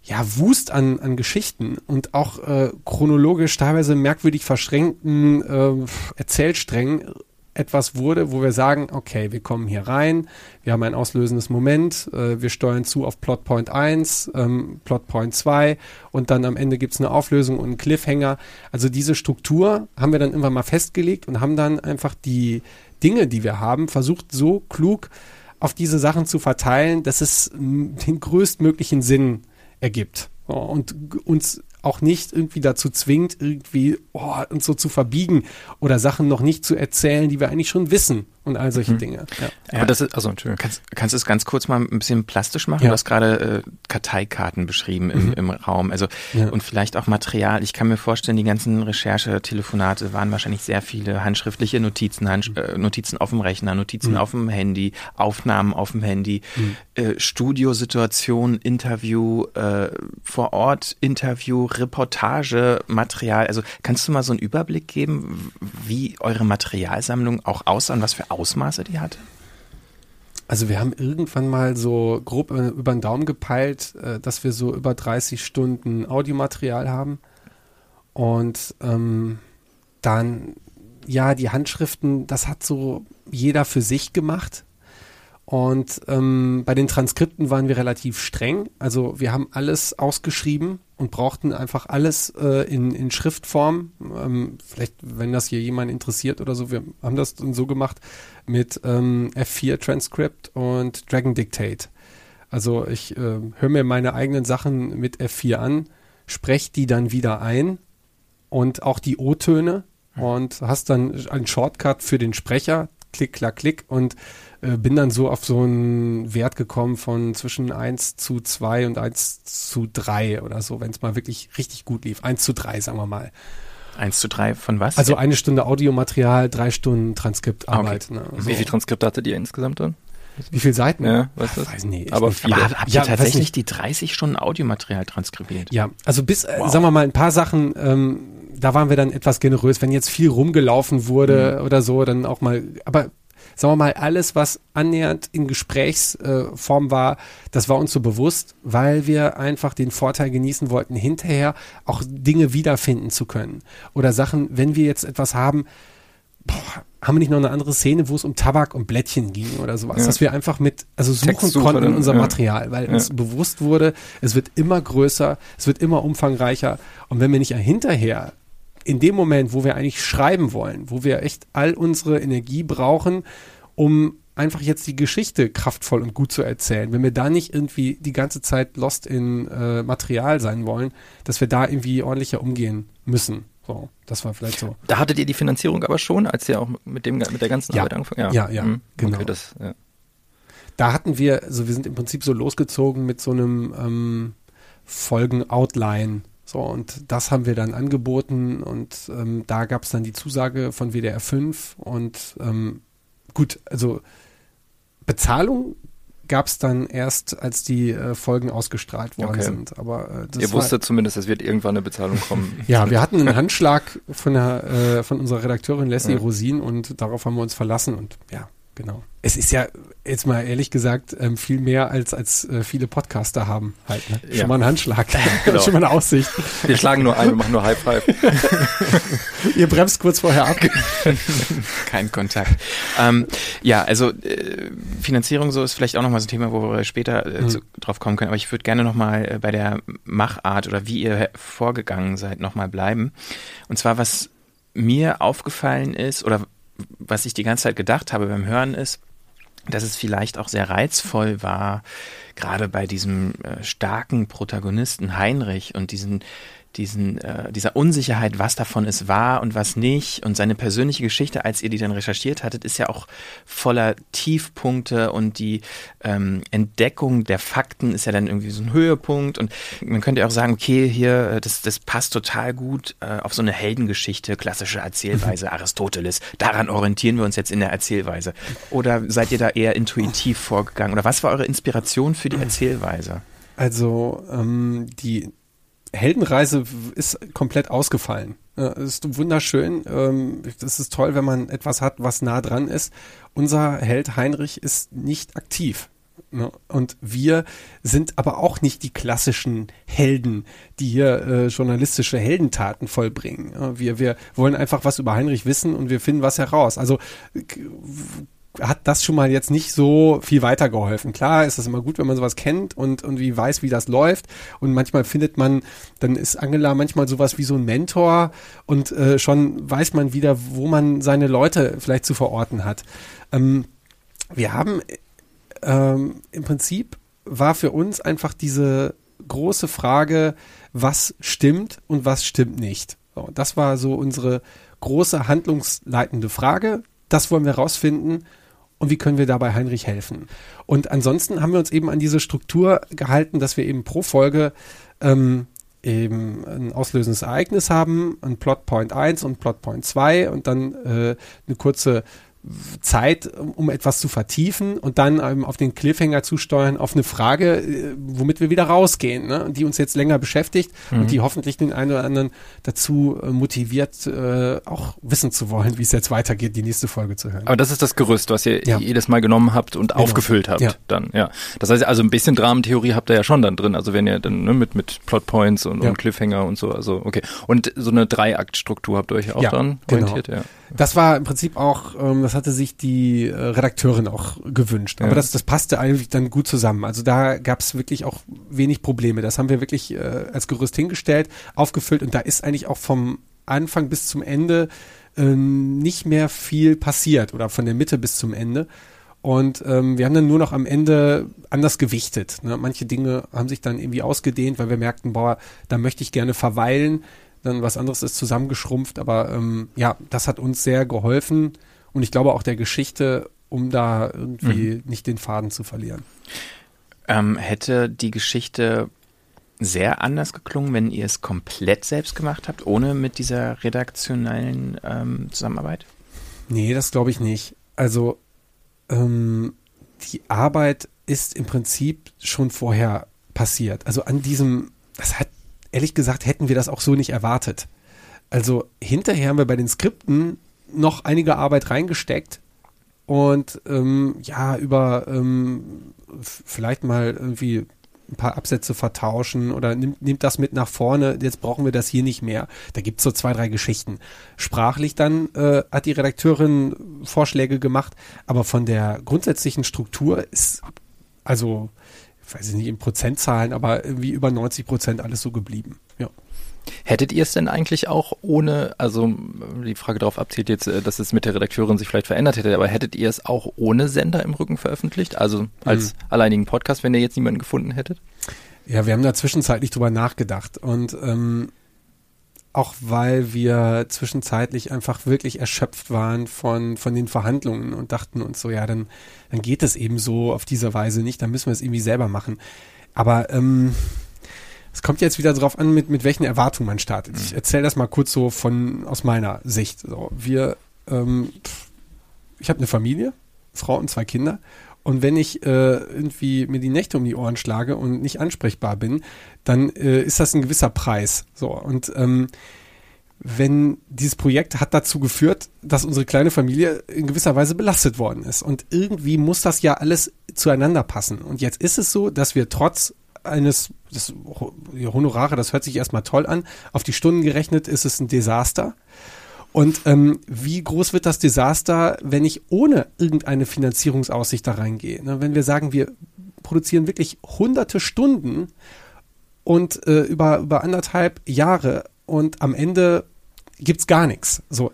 ja, Wust an, an Geschichten und auch äh, chronologisch teilweise merkwürdig verschränkten äh, Erzählsträngen etwas wurde, wo wir sagen, okay, wir kommen hier rein, wir haben ein auslösendes Moment, äh, wir steuern zu auf Plotpoint 1, ähm, Plotpoint 2 und dann am Ende gibt's eine Auflösung und einen Cliffhanger. Also diese Struktur haben wir dann irgendwann mal festgelegt und haben dann einfach die Dinge, die wir haben, versucht so klug auf diese Sachen zu verteilen, dass es m, den größtmöglichen Sinn ergibt. So, Und uns auch nicht irgendwie dazu zwingt, irgendwie oh, uns so zu verbiegen oder Sachen noch nicht zu erzählen, die wir eigentlich schon wissen und all solche Dinge. Ja. Aber das ist, also Entschuldigung. Kannst, kannst du es ganz kurz mal ein bisschen plastisch machen? Ja. Du hast gerade äh, Karteikarten beschrieben im, im Raum. Also Ja. und vielleicht auch Material. Ich kann mir vorstellen, die ganzen Recherche-Telefonate waren wahrscheinlich sehr viele handschriftliche Notizen, Handsch äh, Notizen auf dem Rechner, Notizen auf dem Handy, Aufnahmen auf dem Handy, äh, Studiosituation, Interview, äh, vor Ort Interview, Reportage, Material. Also kannst du mal so einen Überblick geben, wie eure Materialsammlung auch aussah und was für Ausmaße die hatte? Also wir haben irgendwann mal so grob äh, über den Daumen gepeilt, äh, dass wir so über 30 Stunden Audiomaterial haben. Und ähm, dann, ja, die Handschriften, das hat so jeder für sich gemacht. Und ähm, bei den Transkripten waren wir relativ streng. Also wir haben alles ausgeschrieben und brauchten einfach alles äh, in, in Schriftform. Ähm, vielleicht, wenn das hier jemand interessiert oder so, wir haben das dann so gemacht mit ähm, F4 Transcript und Dragon Dictate. Also ich äh, höre mir meine eigenen Sachen mit F4 an, spreche die dann wieder ein und auch die O-Töne und hast dann einen Shortcut für den Sprecher, klick, klack, klick und äh, bin dann so auf so einen Wert gekommen von zwischen 1 zu 2 und 1 zu 3 oder so, wenn es mal wirklich richtig gut lief. 1 zu 3, sagen wir mal. Eins zu drei von was? Also eine Stunde Audiomaterial, drei Stunden Transkriptarbeit. Ne? So. Wie viel Transkripte hattet ihr insgesamt dann? Wie viele Seiten? Ja, Ach, das? weiß nicht. Aber Ich- viele. Aber habt ihr Ja, tatsächlich nicht. die 30 Stunden Audiomaterial transkribiert? Ja, also bis, äh, Wow. sagen wir mal, ein paar Sachen, ähm, da waren wir dann etwas generös. Wenn jetzt viel rumgelaufen wurde Mhm. oder so, dann auch mal, aber sagen wir mal, alles, was annähernd in Gesprächsform äh, war, das war uns so bewusst, weil wir einfach den Vorteil genießen wollten, hinterher auch Dinge wiederfinden zu können. Oder Sachen, wenn wir jetzt etwas haben, boah, haben wir nicht noch eine andere Szene, wo es um Tabak und Blättchen ging oder sowas, Ja. dass wir einfach mit, also suchen konnten in unserem ja. Material, weil Ja. uns bewusst wurde, es wird immer größer, es wird immer umfangreicher und wenn wir nicht hinterher in dem Moment, wo wir eigentlich schreiben wollen, wo wir echt all unsere Energie brauchen, um einfach jetzt die Geschichte kraftvoll und gut zu erzählen, wenn wir da nicht irgendwie die ganze Zeit lost in äh, Material sein wollen, dass wir da irgendwie ordentlicher umgehen müssen. So, das war vielleicht so. Da hattet ihr die Finanzierung aber schon, als ihr auch mit dem mit der ganzen Ja. Arbeit angefangen Ja, ja, Mhm. genau. Okay, das, ja. Da hatten wir, also wir sind im Prinzip so losgezogen mit so einem ähm, Folgen-Outline. So, und das haben wir dann angeboten und ähm, da gab es dann die Zusage von WDR 5 und ähm, gut, also Bezahlung gab es dann erst, als die äh, Folgen ausgestrahlt worden Okay. sind. Aber äh, Ihr wusstet zumindest, es wird irgendwann eine Bezahlung kommen. ja, wir hatten einen Handschlag von der äh, von unserer Redakteurin Leslie Ja. Rosin und darauf haben wir uns verlassen und ja, genau. Es ist ja jetzt mal ehrlich gesagt ähm, viel mehr als als äh, viele Podcaster haben halt. Ne? Schon Ja. mal ein Handschlag, Genau. schon mal eine Aussicht. Wir schlagen nur ein, wir machen nur High Five. Ihr bremst kurz vorher ab. Kein Kontakt. ähm, ja, also äh, Finanzierung so ist vielleicht auch nochmal so ein Thema, wo wir später äh, Mhm. zu, drauf kommen können. Aber ich würde gerne nochmal äh, bei der Machart oder wie ihr vorgegangen seid nochmal bleiben. Und zwar, was mir aufgefallen ist oder was ich die ganze Zeit gedacht habe beim Hören ist, dass es vielleicht auch sehr reizvoll war, gerade bei diesem äh, starken Protagonisten Heinrich und diesen diesen, äh, dieser Unsicherheit, was davon ist wahr und was nicht. Und seine persönliche Geschichte, als ihr die dann recherchiert hattet, ist ja auch voller Tiefpunkte und die ähm, Entdeckung der Fakten ist ja dann irgendwie so ein Höhepunkt. Und man könnte ja auch sagen, okay, hier, äh, das, das passt total gut äh, auf so eine Heldengeschichte, klassische Erzählweise, Aristoteles. Daran orientieren wir uns jetzt in der Erzählweise. Oder seid ihr da eher intuitiv vorgegangen? Oder was war eure Inspiration für die Erzählweise? Also ähm, die Heldenreise ist komplett ausgefallen. Äh, ist wunderschön. Ähm, das ist toll, wenn man etwas hat, was nah dran ist. Unser Held Heinrich ist nicht aktiv. Ne? Und wir sind aber auch nicht die klassischen Helden, die hier äh, journalistische Heldentaten vollbringen. Wir, wir wollen einfach was über Heinrich wissen und wir finden was heraus. Also hat das schon mal jetzt nicht so viel weitergeholfen. Klar ist es immer gut, wenn man sowas kennt und irgendwie weiß, wie das läuft. Und manchmal findet man, dann ist Angela manchmal sowas wie so ein Mentor und äh, schon weiß man wieder, wo man seine Leute vielleicht zu verorten hat. Ähm, wir haben ähm, im Prinzip war für uns einfach diese große Frage, was stimmt und was stimmt nicht. So, das war so unsere große handlungsleitende Frage. Das wollen wir rausfinden und wie können wir dabei Heinrich helfen. Und ansonsten haben wir uns eben an diese Struktur gehalten, dass wir eben pro Folge ähm, eben ein auslösendes Ereignis haben, ein Plotpoint 1 und Plotpoint 2 und dann äh, eine kurze Zeit, um etwas zu vertiefen und dann ähm, auf den Cliffhanger zusteuern, auf eine Frage, äh, womit wir wieder rausgehen, ne? die uns jetzt länger beschäftigt mhm. und die hoffentlich den einen oder anderen dazu äh, motiviert, äh, auch wissen zu wollen, wie es jetzt weitergeht, die nächste Folge zu hören. Aber das ist das Gerüst, was ihr ja. jedes Mal genommen habt und genau. aufgefüllt habt ja. dann, ja. Das heißt, also ein bisschen Dramentheorie habt ihr ja schon dann drin, also wenn ihr dann ne, mit, mit Plotpoints und, ja. und Cliffhanger und so, also okay. Und so eine Dreiaktstruktur habt ihr euch auch dann genau. orientiert, ja. Das war im Prinzip auch, ähm, das hatte sich die äh, Redakteurin auch gewünscht. Aber ja. das, das passte eigentlich dann gut zusammen. Also da gab es wirklich auch wenig Probleme. Das haben wir wirklich äh, als Gerüst hingestellt, aufgefüllt und da ist eigentlich auch vom Anfang bis zum Ende äh, nicht mehr viel passiert oder von der Mitte bis zum Ende. Und ähm, wir haben dann nur noch am Ende anders gewichtet. Ne? Manche Dinge haben sich dann irgendwie ausgedehnt, weil wir merkten, boah, da möchte ich gerne verweilen dann was anderes ist zusammengeschrumpft. Aber ähm, ja, das hat uns sehr geholfen und ich glaube auch der Geschichte, um da irgendwie mhm. nicht den Faden zu verlieren. Ähm, hätte die Geschichte sehr anders geklungen, wenn ihr es komplett selbst gemacht habt, ohne mit dieser redaktionellen ähm, Zusammenarbeit? Nee, das glaube ich nicht. Also ähm, die Arbeit ist im Prinzip schon vorher passiert. Also an diesem, das hat ehrlich gesagt hätten wir das auch so nicht erwartet. Also hinterher haben wir bei den Skripten noch einige Arbeit reingesteckt und ähm, ja, über ähm, vielleicht mal irgendwie ein paar Absätze vertauschen oder nimmt, nimmt das mit nach vorne, jetzt brauchen wir das hier nicht mehr. Da gibt es so zwei, drei Geschichten. Sprachlich dann äh, hat die Redakteurin Vorschläge gemacht, aber von der grundsätzlichen Struktur ist also weiß ich nicht in Prozentzahlen, aber irgendwie über 90 Prozent alles so geblieben. Hättet ihr es denn eigentlich auch ohne, also die Frage darauf abzielt jetzt, äh, dass es mit der Redakteurin sich vielleicht verändert hätte, aber hättet ihr es auch ohne Sender im Rücken veröffentlicht? Also als mhm. alleinigen Podcast, wenn ihr jetzt niemanden gefunden hättet? Ja, wir haben da zwischenzeitlich drüber nachgedacht und ähm, auch weil wir zwischenzeitlich einfach wirklich erschöpft waren von, von den Verhandlungen und dachten uns so, ja, dann, dann geht es eben so auf diese Weise nicht, dann müssen wir es irgendwie selber machen. Aber ähm, es kommt jetzt wieder darauf an, mit, mit welchen Erwartungen man startet. Ich erzähle das mal kurz so von aus meiner Sicht. So, wir, ähm, ich habe eine Familie, Frau und zwei Kinder und wenn ich äh, irgendwie mir die Nächte um die Ohren schlage und nicht ansprechbar bin, dann äh, ist das ein gewisser Preis. So und ähm, wenn dieses Projekt hat dazu geführt, dass unsere kleine Familie in gewisser Weise belastet worden ist. Und irgendwie muss das ja alles zueinander passen. Und jetzt ist es so, dass wir trotz eines das Honorare, das hört sich erstmal toll an, auf die Stunden gerechnet ist es ein Desaster. Und ähm, wie groß wird das Desaster, wenn ich ohne irgendeine Finanzierungsaussicht da reingehe? Ne, wenn wir sagen, wir produzieren wirklich hunderte Stunden und äh, über, über anderthalb Jahre und am Ende gibt's gar nichts. So,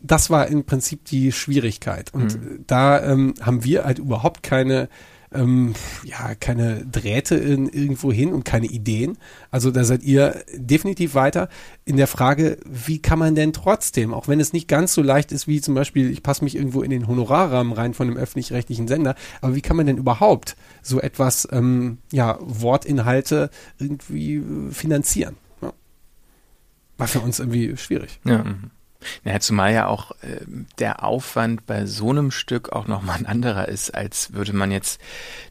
das war im Prinzip die Schwierigkeit. Und mhm. da ähm, haben wir halt überhaupt keine ähm, ja, keine Drähte in, irgendwo hin und keine Ideen. Also da seid ihr definitiv weiter in der Frage, wie kann man denn trotzdem, auch wenn es nicht ganz so leicht ist wie zum Beispiel, ich passe mich irgendwo in den Honorarrahmen rein von einem öffentlich-rechtlichen Sender, aber wie kann man denn überhaupt so etwas, ähm, ja, Wortinhalte irgendwie finanzieren? Ja. War für uns irgendwie schwierig. Ja. Mhm. Ja, zumal ja auch äh, der Aufwand bei so einem Stück auch nochmal ein anderer ist, als würde man jetzt,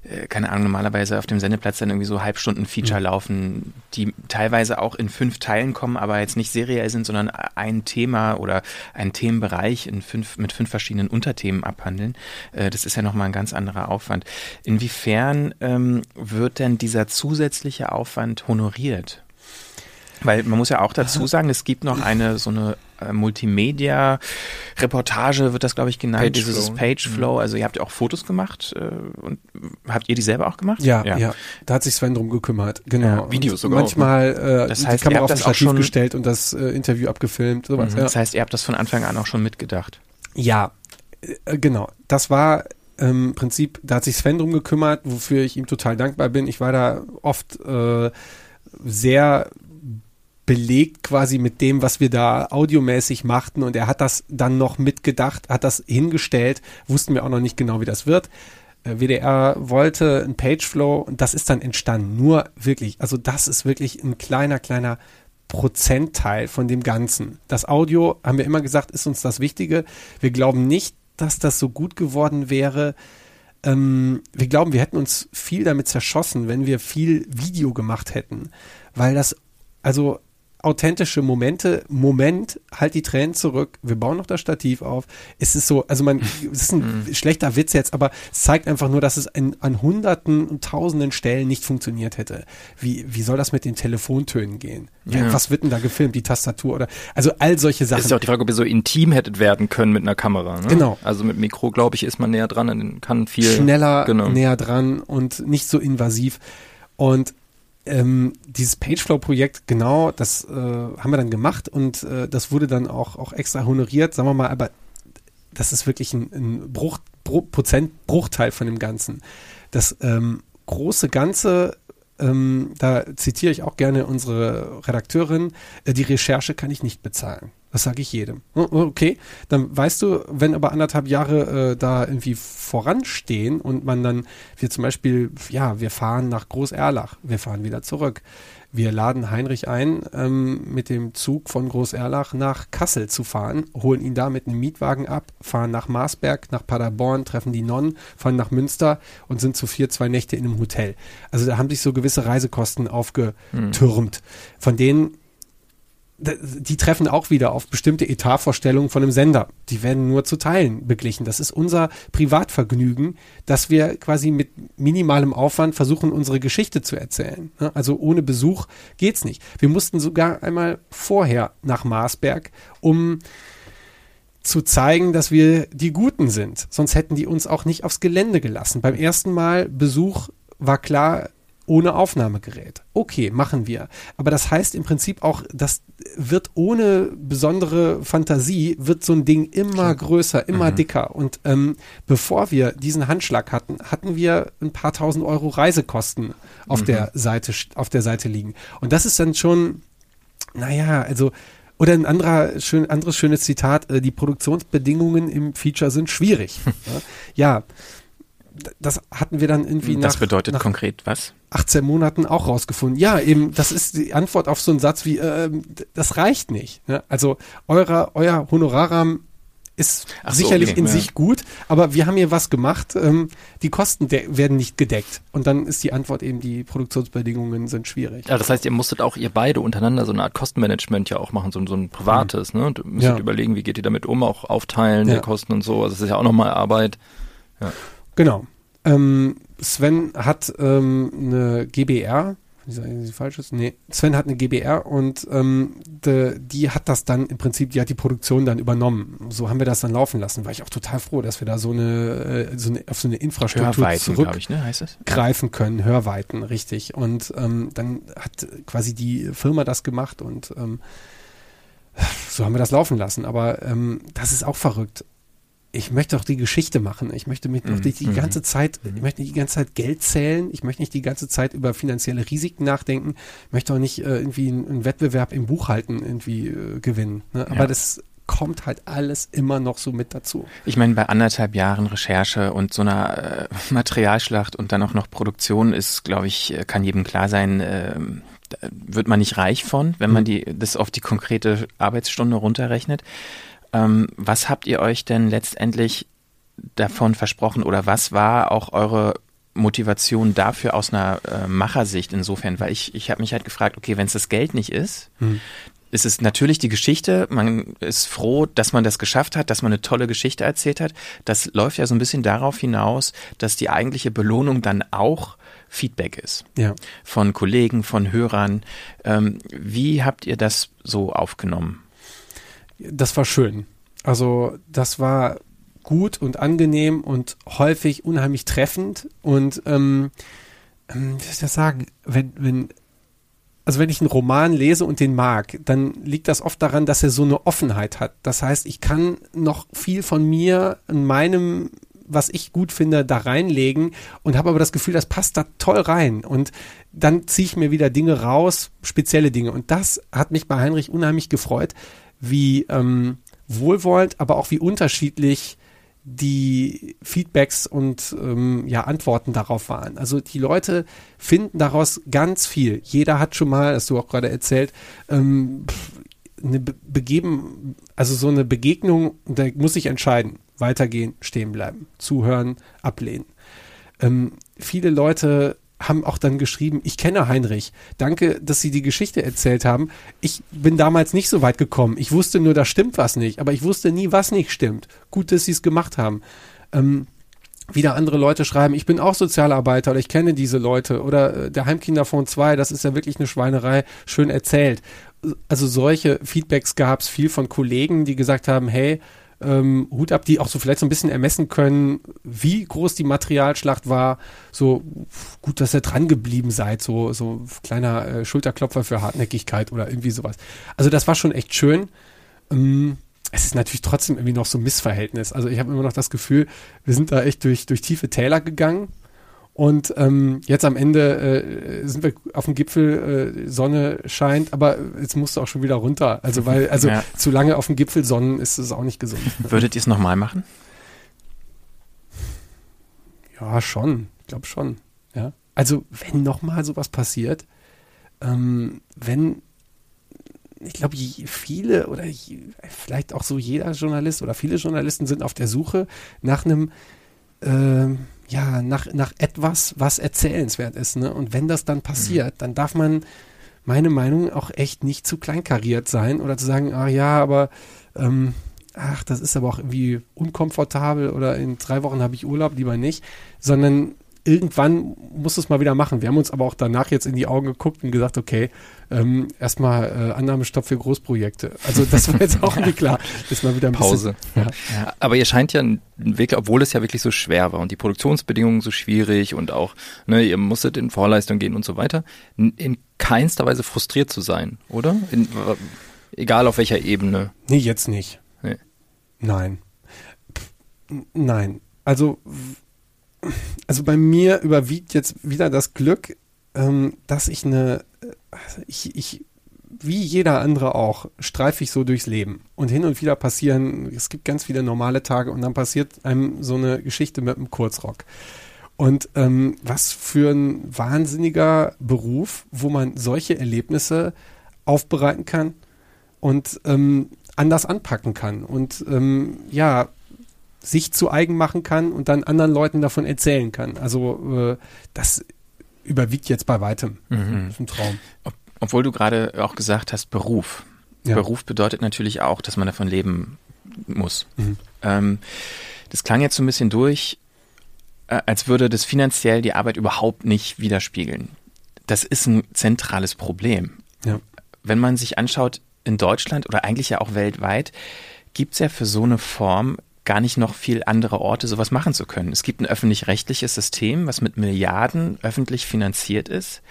äh, keine Ahnung, normalerweise auf dem Sendeplatz dann irgendwie so Halbstunden-Feature mhm. laufen, die teilweise auch in fünf Teilen kommen, aber jetzt nicht seriell sind, sondern ein Thema oder ein Themenbereich in fünf, mit fünf verschiedenen Unterthemen abhandeln. Äh, das ist ja nochmal ein ganz anderer Aufwand. Inwiefern ähm, wird denn dieser zusätzliche Aufwand honoriert? Weil man muss ja auch dazu sagen, es gibt noch eine so eine äh, Multimedia-Reportage, wird das glaube ich genannt, Page dieses Flow. Page Flow. Mhm. Also ihr habt ja auch Fotos gemacht äh, und habt ihr die selber auch gemacht? Ja, ja, ja. Da hat sich Sven drum gekümmert. Genau. Ja, Videos sogar. Manchmal äh, das heißt, die Kamera auf das Stativ schon, gestellt und das äh, Interview abgefilmt. Sowas, mhm. ja. Das heißt, ihr habt das von Anfang an auch schon mitgedacht. Ja, äh, genau. Das war im Prinzip, da hat sich Sven drum gekümmert, wofür ich ihm total dankbar bin. Ich war da oft äh, sehr belegt quasi mit dem, was wir da audiomäßig machten und er hat das dann noch mitgedacht, hat das hingestellt, wussten wir auch noch nicht genau, wie das wird. Äh, WDR wollte ein Pageflow und das ist dann entstanden. Nur wirklich, also das ist wirklich ein kleiner, kleiner Prozentteil von dem Ganzen. Das Audio, haben wir immer gesagt, ist uns das Wichtige. Wir glauben nicht, dass das so gut geworden wäre. Ähm, wir glauben, wir hätten uns viel damit zerschossen, wenn wir viel Video gemacht hätten. Weil das, also authentische Momente. Moment, halt die Tränen zurück. Wir bauen noch das Stativ auf. Es ist so, also man, es ist ein mhm. schlechter Witz jetzt, aber es zeigt einfach nur, dass es in, an hunderten und tausenden Stellen nicht funktioniert hätte. Wie, wie soll das mit den Telefontönen gehen? Ja. Was wird denn da gefilmt? Die Tastatur oder, also all solche Sachen. Es ist ja auch die Frage, ob ihr so intim hättet werden können mit einer Kamera. Ne? Genau. Also mit Mikro, glaube ich, ist man näher dran und kann viel schneller genau. näher dran und nicht so invasiv. Und ähm, dieses Pageflow-Projekt, genau, das äh, haben wir dann gemacht und äh, das wurde dann auch, auch extra honoriert, sagen wir mal, aber das ist wirklich ein, ein Bruch, Bro, Prozent, Bruchteil von dem Ganzen. Das ähm, große Ganze, ähm, da zitiere ich auch gerne unsere Redakteurin, äh, die Recherche kann ich nicht bezahlen. Das sage ich jedem. Oh, oh, okay, dann weißt du, wenn aber anderthalb Jahre äh, da irgendwie voranstehen und man dann, wir zum Beispiel, ja, wir fahren nach Groß-Erlach, wir fahren wieder zurück. Wir laden Heinrich ein, ähm, mit dem Zug von Groß-Erlach nach Kassel zu fahren, holen ihn da mit einem Mietwagen ab, fahren nach Marsberg, nach Paderborn, treffen die Nonnen, fahren nach Münster und sind zu vier, zwei Nächte in einem Hotel. Also da haben sich so gewisse Reisekosten aufgetürmt, mhm. von denen die treffen auch wieder auf bestimmte Etatvorstellungen von einem Sender. Die werden nur zu Teilen beglichen. Das ist unser Privatvergnügen, dass wir quasi mit minimalem Aufwand versuchen, unsere Geschichte zu erzählen. Ne? Also ohne Besuch geht's nicht. Wir mussten sogar einmal vorher nach Marsberg, um zu zeigen, dass wir die Guten sind. Sonst hätten die uns auch nicht aufs Gelände gelassen. Beim ersten Mal Besuch war klar, ohne Aufnahmegerät. Okay, machen wir. Aber das heißt im Prinzip auch, das wird ohne besondere Fantasie, wird so ein Ding immer größer, immer mhm. dicker. Und ähm, bevor wir diesen Handschlag hatten, hatten wir ein paar tausend Euro Reisekosten auf mhm. der Seite, auf der Seite liegen. Und das ist dann schon, naja, also oder ein anderer schön, anderes schönes Zitat, äh, die Produktionsbedingungen im Feature sind schwierig. ja, das hatten wir dann irgendwie nach. Das bedeutet nach konkret was? 18 Monaten auch rausgefunden. Ja, eben, das ist die Antwort auf so einen Satz wie, äh, das reicht nicht. Ne? Also euer, euer Honorarrahmen ist so, sicherlich okay, in ja. sich gut, aber wir haben hier was gemacht, ähm, die Kosten werden nicht gedeckt. Und dann ist die Antwort eben, die Produktionsbedingungen sind schwierig. Ja, das heißt, ihr musstet auch ihr beide untereinander so eine Art Kostenmanagement ja auch machen, so, so ein privates, mhm. ne? Und müsstet ja. überlegen, wie geht ihr damit um, auch aufteilen ja. der Kosten und so. Also das ist ja auch nochmal Arbeit. Ja. Genau. Ähm, Sven hat ähm, eine GBR. Sage ich falsch ist? Nee, Sven hat eine GBR und ähm, de, die hat das dann im Prinzip, die hat die Produktion dann übernommen. So haben wir das dann laufen lassen. War ich auch total froh, dass wir da so eine, äh, so eine auf so eine Infrastruktur zurückgreifen ne, können. Hörweiten, richtig. Und ähm, dann hat quasi die Firma das gemacht und ähm, so haben wir das laufen lassen. Aber ähm, das ist auch verrückt. Ich möchte doch die Geschichte machen. Ich möchte mich doch nicht die Mhm. ganze Zeit, ich möchte nicht die ganze Zeit Geld zählen. Ich möchte nicht die ganze Zeit über finanzielle Risiken nachdenken. Ich möchte auch nicht äh, irgendwie einen, einen Wettbewerb im Buchhalten irgendwie äh, gewinnen. Ne? Aber Ja. das kommt halt alles immer noch so mit dazu. Ich meine, bei anderthalb Jahren Recherche und so einer äh, Materialschlacht und dann auch noch Produktion ist, glaube ich, äh, kann jedem klar sein, äh, wird man nicht reich von, wenn man die, das auf die konkrete Arbeitsstunde runterrechnet. Ähm, was habt ihr euch denn letztendlich davon versprochen oder was war auch eure Motivation dafür aus einer äh, Machersicht insofern? Weil ich, ich habe mich halt gefragt, okay, wenn es das Geld nicht ist, ist es natürlich die Geschichte. Man ist froh, dass man das geschafft hat, dass man eine tolle Geschichte erzählt hat. Das läuft ja so ein bisschen darauf hinaus, dass die eigentliche Belohnung dann auch Feedback ist. Ja. Von Kollegen, von Hörern. Ähm, wie habt ihr das so aufgenommen? Das war schön. Also das war gut und angenehm und häufig unheimlich treffend. Und ähm, ähm, wie soll ich das sagen, wenn, wenn, also wenn ich einen Roman lese und den mag, dann liegt das oft daran, dass er so eine Offenheit hat. Das heißt, ich kann noch viel von mir in meinem was ich gut finde, da reinlegen und habe aber das Gefühl, das passt da toll rein. Und dann ziehe ich mir wieder Dinge raus, spezielle Dinge. Und das hat mich bei Heinrich unheimlich gefreut, wie ähm, wohlwollend, aber auch wie unterschiedlich die Feedbacks und ähm, ja, Antworten darauf waren. Also die Leute finden daraus ganz viel. Jeder hat schon mal, das du auch gerade erzählt, ähm, eine Be begeben, also so eine Begegnung, da muss ich entscheiden, weitergehen, stehen bleiben, zuhören, ablehnen. Ähm, viele Leute haben auch dann geschrieben, ich kenne Heinrich. Danke, dass Sie die Geschichte erzählt haben. Ich bin damals nicht so weit gekommen. Ich wusste nur, da stimmt was nicht, aber ich wusste nie, was nicht stimmt. Gut, dass Sie es gemacht haben. Ähm, wieder andere Leute schreiben, ich bin auch Sozialarbeiter oder ich kenne diese Leute oder äh, der Heimkinderfonds 2, das ist ja wirklich eine Schweinerei, schön erzählt. Also solche Feedbacks gab es viel von Kollegen, die gesagt haben, hey, ähm, Hut ab, die auch so vielleicht so ein bisschen ermessen können, wie groß die Materialschlacht war. So gut, dass ihr dran geblieben seid, so, so kleiner äh, Schulterklopfer für Hartnäckigkeit oder irgendwie sowas. Also das war schon echt schön. Ähm, es ist natürlich trotzdem irgendwie noch so ein Missverhältnis. Also ich habe immer noch das Gefühl, wir sind da echt durch, durch tiefe Täler gegangen. Und ähm, jetzt am Ende äh, sind wir auf dem Gipfel, äh, Sonne scheint, aber jetzt musst du auch schon wieder runter. Also weil, also Ja. zu lange auf dem Gipfel sonnen ist es auch nicht gesund. Würdet ihr es nochmal machen? Ja, schon. Ich glaube schon. Ja. Also, wenn nochmal sowas passiert, ähm, wenn, ich glaube, viele oder je, vielleicht auch so jeder Journalist oder viele Journalisten sind auf der Suche nach einem, ähm, ja, nach, nach etwas, was erzählenswert ist. Ne? Und wenn das dann passiert, dann darf man, meine Meinung, auch echt nicht zu kleinkariert sein oder zu sagen, ah ja, aber ähm, ach, das ist aber auch irgendwie unkomfortabel oder in drei Wochen habe ich Urlaub, lieber nicht, sondern irgendwann muss es mal wieder machen. Wir haben uns aber auch danach jetzt in die Augen geguckt und gesagt, okay, ähm, erstmal äh, Annahmestopp für Großprojekte. Also das war jetzt auch irgendwie klar. Ist mal wieder ein Pause. bisschen. Ja. Aber ihr scheint ja einen Weg, obwohl es ja wirklich so schwer war und die Produktionsbedingungen so schwierig und auch, ne, ihr musstet in Vorleistung gehen und so weiter, in, in keinster Weise frustriert zu sein, oder? In, egal auf welcher Ebene. Nee, jetzt nicht. Nee. Nein. Pff, Nein. Also, also bei mir überwiegt jetzt wieder das Glück, ähm, dass ich eine, also ich, ich, wie jeder andere auch, streife ich so durchs Leben. Und hin und wieder passieren, es gibt ganz viele normale Tage und dann passiert einem so eine Geschichte mit einem Kurzrock. Und ähm, was für ein wahnsinniger Beruf, wo man solche Erlebnisse aufbereiten kann und ähm, anders anpacken kann und ähm, ja, sich zu eigen machen kann und dann anderen Leuten davon erzählen kann. Also äh, das überwiegt jetzt bei weitem. Mhm. Das ist ein Traum. Ob, obwohl du gerade auch gesagt hast, Beruf. Ja. Beruf bedeutet natürlich auch, dass man davon leben muss. Mhm. Ähm, das klang jetzt so ein bisschen durch, äh, als würde das finanziell die Arbeit überhaupt nicht widerspiegeln. Das ist ein zentrales Problem. Ja. Wenn man sich anschaut, in Deutschland oder eigentlich ja auch weltweit, gibt es ja für so eine Form gar nicht noch viel andere Orte, sowas machen zu können. Es gibt ein öffentlich-rechtliches System, was mit Milliarden öffentlich finanziert ist.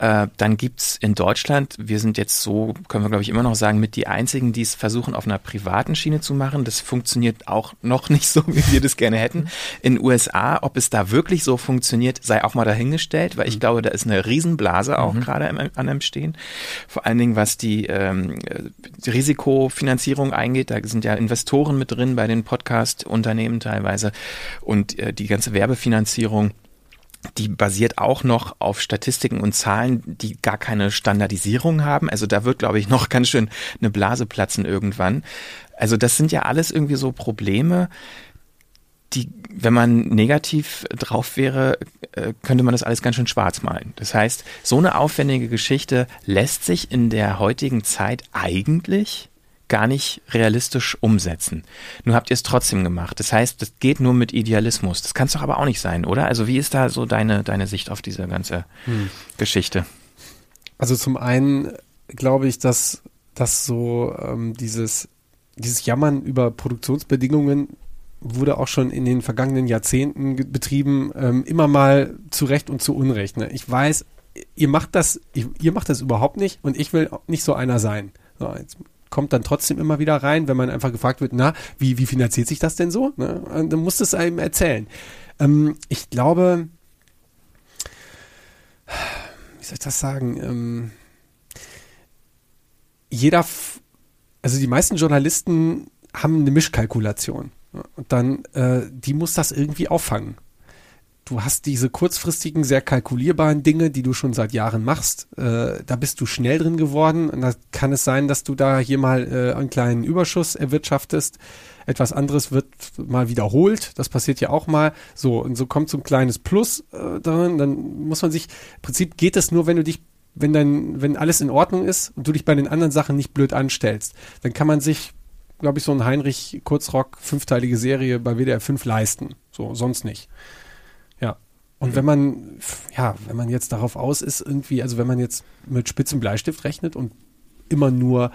Äh, dann gibt's in Deutschland, wir sind jetzt so, können wir glaube ich immer noch sagen, mit die einzigen, die es versuchen auf einer privaten Schiene zu machen. Das funktioniert auch noch nicht so, wie wir das gerne hätten. In USA, ob es da wirklich so funktioniert, sei auch mal dahingestellt, weil ich mhm. glaube, da ist eine Riesenblase auch mhm. gerade an einem Stehen. Vor allen Dingen, was die, ähm, die Risikofinanzierung eingeht, da sind ja Investoren mit drin bei den Podcast-Unternehmen teilweise und äh, die ganze Werbefinanzierung die basiert auch noch auf Statistiken und Zahlen, die gar keine Standardisierung haben. Also da wird, glaube ich, noch ganz schön eine Blase platzen irgendwann. Also das sind ja alles irgendwie so Probleme, die, wenn man negativ drauf wäre, äh, könnte man das alles ganz schön schwarz malen. Das heißt, so eine aufwendige Geschichte lässt sich in der heutigen Zeit eigentlich gar nicht realistisch umsetzen. Nur habt ihr es trotzdem gemacht. Das heißt, das geht nur mit Idealismus. Das kann es doch aber auch nicht sein, oder? Also wie ist da so deine, deine Sicht auf diese ganze hm. Geschichte? Also zum einen glaube ich, dass, dass so ähm, dieses, dieses Jammern über Produktionsbedingungen wurde auch schon in den vergangenen Jahrzehnten betrieben, ähm, immer mal zu Recht und zu Unrecht. Ne? Ich weiß, ihr macht das, ihr macht das überhaupt nicht und ich will nicht so einer sein. So, jetzt kommt dann trotzdem immer wieder rein, wenn man einfach gefragt wird, na, wie, wie finanziert sich das denn so? Ne? Und dann muss es einem erzählen. Ähm, ich glaube, wie soll ich das sagen? Ähm, jeder, also die meisten Journalisten haben eine Mischkalkulation. Und dann, äh, die muss das irgendwie auffangen du hast diese kurzfristigen, sehr kalkulierbaren Dinge, die du schon seit Jahren machst. Äh, da bist du schnell drin geworden und da kann es sein, dass du da hier mal äh, einen kleinen Überschuss erwirtschaftest. Etwas anderes wird mal wiederholt. Das passiert ja auch mal. So, und so kommt so ein kleines Plus äh, darin. Dann muss man sich, im Prinzip geht es nur, wenn du dich wenn dann, wenn alles in Ordnung ist und du dich bei den anderen Sachen nicht blöd anstellst, dann kann man sich, glaube ich, so ein Heinrich Kurzrock fünfteilige Serie bei WDR 5 leisten. So, sonst nicht. Und wenn man, ja, wenn man jetzt darauf aus ist, irgendwie, also wenn man jetzt mit spitzen Bleistift rechnet und immer nur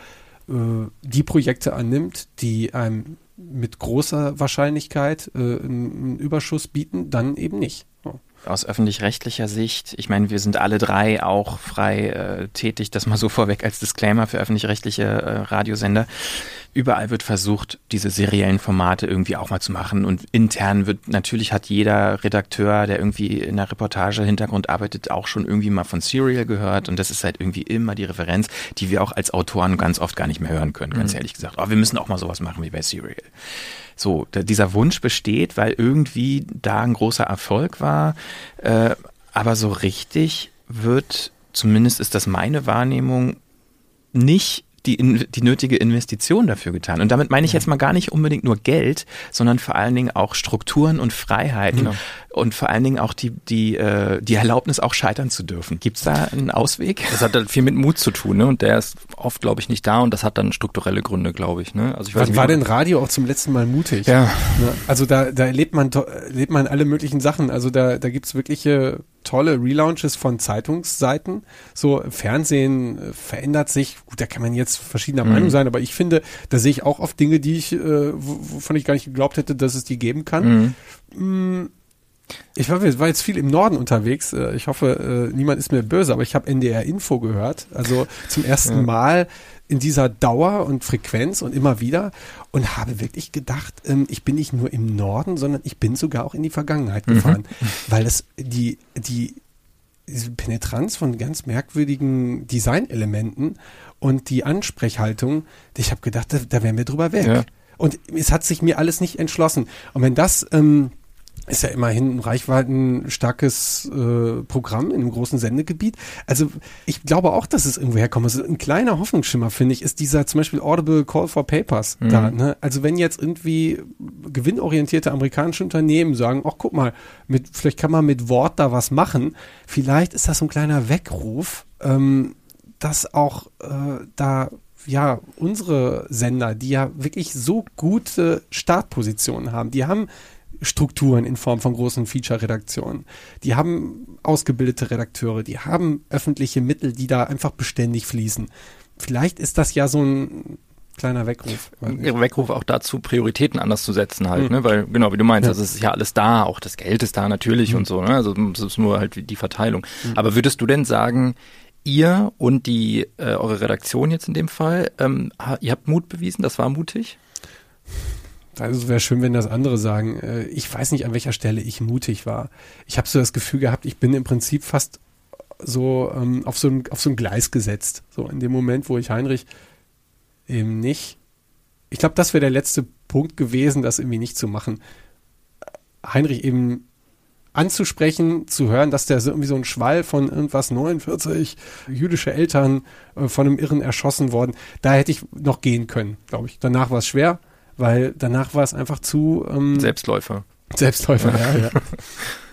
äh, die Projekte annimmt, die einem mit großer Wahrscheinlichkeit äh, einen Überschuss bieten, dann eben nicht. Aus öffentlich-rechtlicher Sicht, ich meine, wir sind alle drei auch frei äh, tätig, das mal so vorweg als Disclaimer für öffentlich-rechtliche äh, Radiosender. Überall wird versucht, diese seriellen Formate irgendwie auch mal zu machen. Und intern wird, natürlich hat jeder Redakteur, der irgendwie in der Reportage Hintergrund arbeitet, auch schon irgendwie mal von Serial gehört. Und das ist halt irgendwie immer die Referenz, die wir auch als Autoren ganz oft gar nicht mehr hören können, ganz mhm. ehrlich gesagt. Aber wir müssen auch mal sowas machen wie bei Serial. So, der, dieser Wunsch besteht, weil irgendwie da ein großer Erfolg war, äh, aber so richtig wird, zumindest ist das meine Wahrnehmung, nicht die, die nötige Investition dafür getan. Und damit meine ich jetzt mal gar nicht unbedingt nur Geld, sondern vor allen Dingen auch Strukturen und Freiheiten genau. und vor allen Dingen auch die, die, äh, die Erlaubnis, auch scheitern zu dürfen. Gibt es da einen Ausweg? Das hat dann viel mit Mut zu tun, ne? Und der ist oft, glaube ich, nicht da und das hat dann strukturelle Gründe, glaube ich. Ne? Also ich weiß, war denn Radio auch zum letzten Mal mutig? Ja. Ne? Also da, da erlebt man, erlebt man alle möglichen Sachen. Also da, da gibt's wirkliche tolle Relaunches von Zeitungsseiten. So Fernsehen äh, verändert sich. Gut, da kann man jetzt verschiedener mhm. Meinung sein, aber ich finde, da sehe ich auch oft Dinge, die ich, äh, wovon ich gar nicht geglaubt hätte, dass es die geben kann. Mhm. Ich war, war, jetzt viel im Norden unterwegs. Äh, ich hoffe, äh, niemand ist mir böse, aber ich habe NDR Info gehört. Also zum ersten ja. Mal in dieser Dauer und Frequenz und immer wieder und habe wirklich gedacht, ähm, ich bin nicht nur im Norden, sondern ich bin sogar auch in die Vergangenheit mhm. gefahren, mhm. weil es die, die, diese Penetranz von ganz merkwürdigen Designelementen und die Ansprechhaltung, ich habe gedacht, da, da wären wir drüber weg. Ja. Und es hat sich mir alles nicht entschlossen. Und wenn das ähm, ist ja immerhin ein reichweitenstarkes äh, Programm in einem großen Sendegebiet. Also ich glaube auch, dass es irgendwo herkommt. Also ein kleiner Hoffnungsschimmer, finde ich, ist dieser zum Beispiel Audible Call for Papers mhm. da. Ne? Also wenn jetzt irgendwie gewinnorientierte amerikanische Unternehmen sagen, ach guck mal, mit, vielleicht kann man mit Wort da was machen, vielleicht ist das so ein kleiner Weckruf, ähm, dass auch äh, da ja, unsere Sender, die ja wirklich so gute Startpositionen haben, die haben Strukturen in Form von großen Feature-Redaktionen. Die haben ausgebildete Redakteure, die haben öffentliche Mittel, die da einfach beständig fließen. Vielleicht ist das ja so ein, kleiner Weckruf. Ihre Weckruf auch dazu, Prioritäten anders zu setzen halt, Mhm. ne? Weil, genau, wie du meinst, Ja. also es ist ja alles da, auch das Geld ist da natürlich Mhm. und so, ne? Also es ist nur halt die Verteilung. Aber würdest du denn sagen, ihr und die äh, eure Redaktion jetzt in dem Fall, ähm, ihr habt Mut bewiesen, das war mutig? Also wäre schön, wenn das andere sagen. Äh, Ich weiß nicht, an welcher Stelle ich mutig war. Ich habe so das Gefühl gehabt, ich bin im Prinzip fast so ähm, auf so ein auf so ein Gleis gesetzt. So in dem Moment, wo ich Heinrich eben nicht. Ich glaube, das wäre der letzte Punkt gewesen, das irgendwie nicht zu machen. Heinrich eben anzusprechen, zu hören, dass der so irgendwie so ein Schwall von irgendwas 49 jüdische Eltern äh, von einem Irren erschossen worden. Da hätte ich noch gehen können, glaube ich. Danach war es schwer, weil danach war es einfach zu ähm, Selbstläufer. Selbstläufer. ja, ja.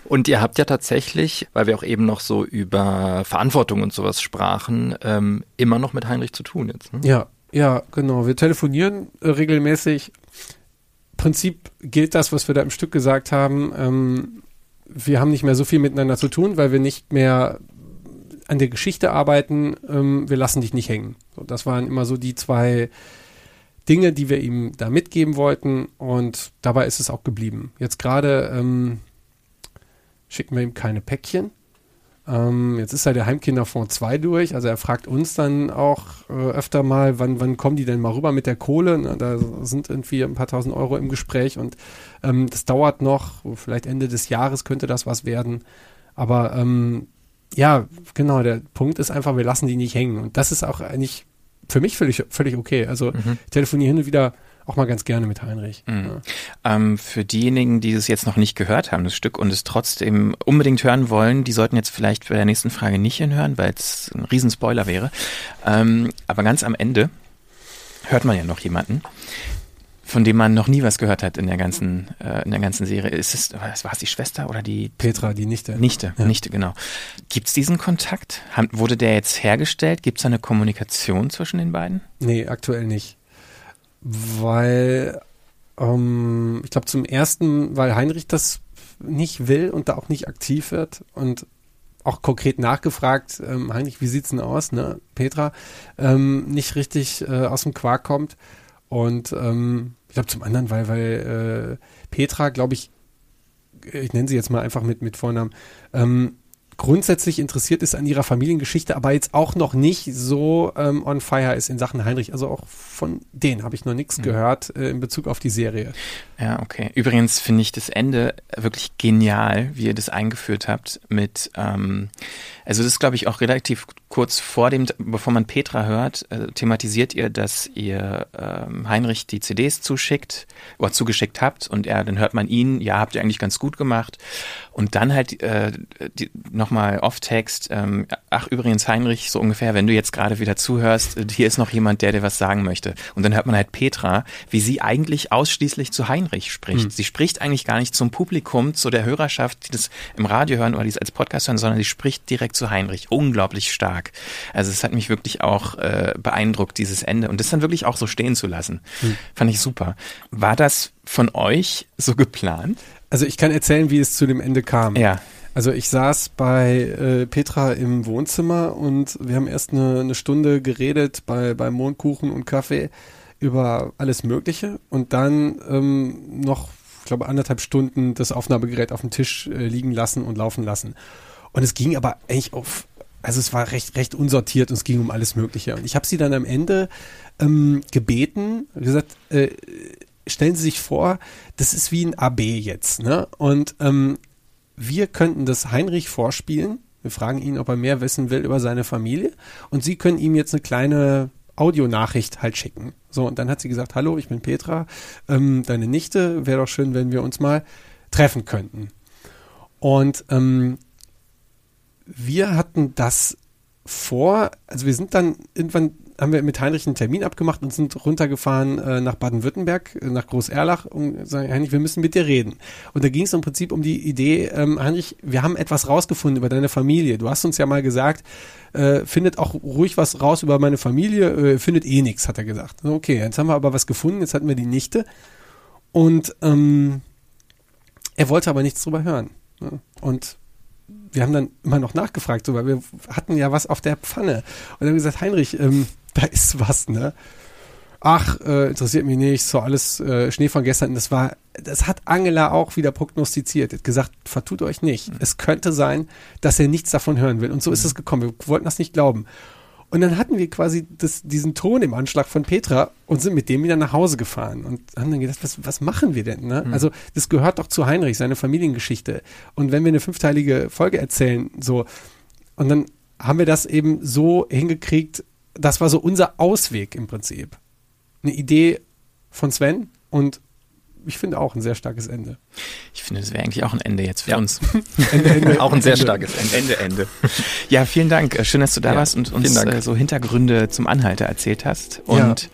Und ihr habt ja tatsächlich, weil wir auch eben noch so über Verantwortung und sowas sprachen, ähm, immer noch mit Heinrich zu tun jetzt. Ne? ja, ja, genau. Wir telefonieren äh, regelmäßig. Prinzip gilt das, was wir da im Stück gesagt haben. Ähm, wir haben nicht mehr so viel miteinander zu tun, weil wir nicht mehr an der Geschichte arbeiten. Ähm, wir lassen dich nicht hängen. So, das waren immer so die zwei Dinge, die wir ihm da mitgeben wollten. Und dabei ist es auch geblieben. Jetzt gerade ähm, schicken wir ihm keine Päckchen. Ähm, jetzt ist ja der Heimkinderfonds 2 durch, also er fragt uns dann auch äh, öfter mal, wann, wann kommen die denn mal rüber mit der Kohle? Na, da sind irgendwie ein paar tausend Euro im Gespräch und ähm, das dauert noch, vielleicht Ende des Jahres könnte das was werden. Aber ähm, ja, genau, der Punkt ist einfach, wir lassen die nicht hängen. Und das ist auch eigentlich für mich völlig, völlig okay. Also Mhm. ich telefoniere hin und wieder auch mal ganz gerne mit Heinrich. Mhm. Ja. Ähm, für diejenigen, die es jetzt noch nicht gehört haben, das Stück, und es trotzdem unbedingt hören wollen, die sollten jetzt vielleicht bei der nächsten Frage nicht hinhören, weil es ein Riesenspoiler wäre. Ähm, aber ganz am Ende hört man ja noch jemanden, von dem man noch nie was gehört hat in der ganzen, äh, in der ganzen Serie. Ist es, war es die Schwester oder die Petra, die Nichte. Nichte, Ja. Nichte, genau. Gibt es diesen Kontakt? Haben, wurde der jetzt hergestellt? Gibt es eine Kommunikation zwischen den beiden? Nee, aktuell nicht. Weil, ähm, ich glaube zum ersten, weil Heinrich das nicht will und da auch nicht aktiv wird und auch konkret nachgefragt, ähm, Heinrich, wie sieht's denn aus, ne? Petra, ähm, nicht richtig äh, aus dem Quark kommt. Und ähm, ich glaube zum anderen, weil, weil äh, Petra, glaube ich, ich nenne sie jetzt mal einfach mit, mit Vornamen, ähm, grundsätzlich interessiert ist an ihrer Familiengeschichte, aber jetzt auch noch nicht so ähm, on fire ist in Sachen Heinrich. Also auch von denen habe ich noch nichts Mhm. gehört äh, in Bezug auf die Serie. Ja, okay. Übrigens finde ich das Ende wirklich genial, wie ihr das eingeführt habt mit, ähm, also das ist glaube ich auch relativ kurz vor dem, bevor man Petra hört, äh, thematisiert ihr, dass ihr ähm, Heinrich die CDs zuschickt oder zugeschickt habt und er, dann hört man ihn, ja, habt ihr eigentlich ganz gut gemacht. Und dann halt äh, nochmal Off-Text, ähm, ach übrigens Heinrich, so ungefähr, wenn du jetzt gerade wieder zuhörst, äh, hier ist noch jemand, der dir was sagen möchte. Und dann hört man halt Petra, wie sie eigentlich ausschließlich zu Heinrich spricht. Sie spricht eigentlich gar nicht zum Publikum, zu der Hörerschaft, die das im Radio hören oder die es als Podcast hören, sondern sie spricht direkt zu Heinrich. Unglaublich stark. Also es hat mich wirklich auch äh, beeindruckt, dieses Ende. Und das dann wirklich auch so stehen zu lassen. Fand ich super. War das von euch so geplant? Also ich kann erzählen, wie es zu dem Ende kam. Ja. Also ich saß bei äh, Petra im Wohnzimmer und wir haben erst eine, eine Stunde geredet bei, bei Mondkuchen und Kaffee über alles Mögliche und dann ähm, noch, ich glaube, anderthalb Stunden das Aufnahmegerät auf dem Tisch äh, liegen lassen und laufen lassen. Und es ging aber eigentlich auf, also es war recht, recht unsortiert und es ging um alles Mögliche. Und ich habe sie dann am Ende ähm, gebeten, gesagt, äh, stellen Sie sich vor, das ist wie ein AB jetzt, ne? Und ähm, wir könnten das Heinrich vorspielen. Wir fragen ihn, ob er mehr wissen will über seine Familie. Und Sie können ihm jetzt eine kleine Audionachricht halt schicken. So, und dann hat sie gesagt, hallo, ich bin Petra, ähm, deine Nichte, wäre doch schön, wenn wir uns mal treffen könnten. Und ähm, wir hatten das vor, also wir sind dann irgendwann, haben wir mit Heinrich einen Termin abgemacht und sind runtergefahren äh, nach Baden-Württemberg, äh, nach Groß-Erlach und sagen, Heinrich, wir müssen mit dir reden. Und da ging es im Prinzip um die Idee, ähm, Heinrich, wir haben etwas rausgefunden über deine Familie. Du hast uns ja mal gesagt, äh, findet auch ruhig was raus über meine Familie, äh, findet eh nichts, hat er gesagt. Okay, jetzt haben wir aber was gefunden, jetzt hatten wir die Nichte und ähm, er wollte aber nichts drüber hören. Ne? Und wir haben dann immer noch nachgefragt, so, weil wir hatten ja was auf der Pfanne. Und dann haben wir gesagt, Heinrich, ähm, da ist was, ne? ach, äh, interessiert mich nicht, so alles äh, Schnee von gestern. Das war, das hat Angela auch wieder prognostiziert. Er hat gesagt, vertut euch nicht. Mhm. Es könnte sein, dass er nichts davon hören will. Und so mhm. ist es gekommen. Wir wollten das nicht glauben. Und dann hatten wir quasi das, diesen Ton im Anschlag von Petra und sind mit dem wieder nach Hause gefahren und haben dann gedacht, was, was machen wir denn? Ne? Mhm. Also das gehört doch zu Heinrich, seine Familiengeschichte. Und wenn wir eine fünfteilige Folge erzählen, so, und dann haben wir das eben so hingekriegt, das war so unser Ausweg im Prinzip. Eine Idee von Sven und ich finde auch ein sehr starkes Ende. Ich finde, das wäre eigentlich auch ein Ende jetzt für ja. uns. Ende, Ende, auch ein sehr Ende. starkes Ende. Ende, Ende. Ja, vielen Dank. Schön, dass du da ja, warst und uns äh, so Hintergründe zum Anhalter erzählt hast. Und ja.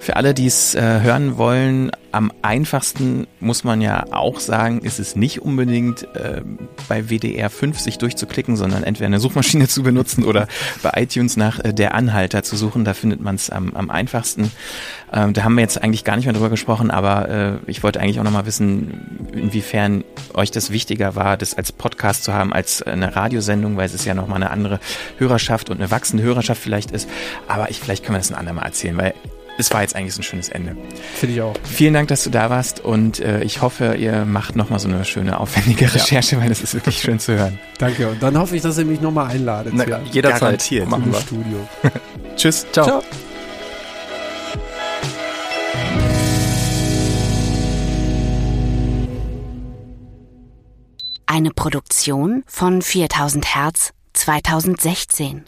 für alle, die es äh, hören wollen, am einfachsten muss man ja auch sagen, ist es nicht unbedingt äh, bei WDR 5 sich durchzuklicken, sondern entweder eine Suchmaschine zu benutzen oder bei iTunes nach äh, der Anhalter zu suchen. Da findet man es am, am einfachsten. Ähm, da haben wir jetzt eigentlich gar nicht mehr drüber gesprochen, aber äh, ich wollte eigentlich auch nochmal wissen, inwiefern euch das wichtiger war, das als Podcast zu haben, als eine Radiosendung, weil es ist ja nochmal eine andere Hörerschaft und eine wachsende Hörerschaft vielleicht ist. Aber ich, vielleicht können wir das ein andermal erzählen, weil es war jetzt eigentlich so ein schönes Ende. Finde ich auch. Vielen Dank, dass du da warst und äh, ich hoffe, ihr macht nochmal so eine schöne, aufwendige Recherche, ja. weil das ist wirklich schön zu hören. Danke und dann hoffe ich, dass ihr mich nochmal einladet. Na, jederzeit. Garantiert. Machen wir. Studio. Tschüss. Ciao. Ciao. Eine Produktion von 4000 Hertz 2016.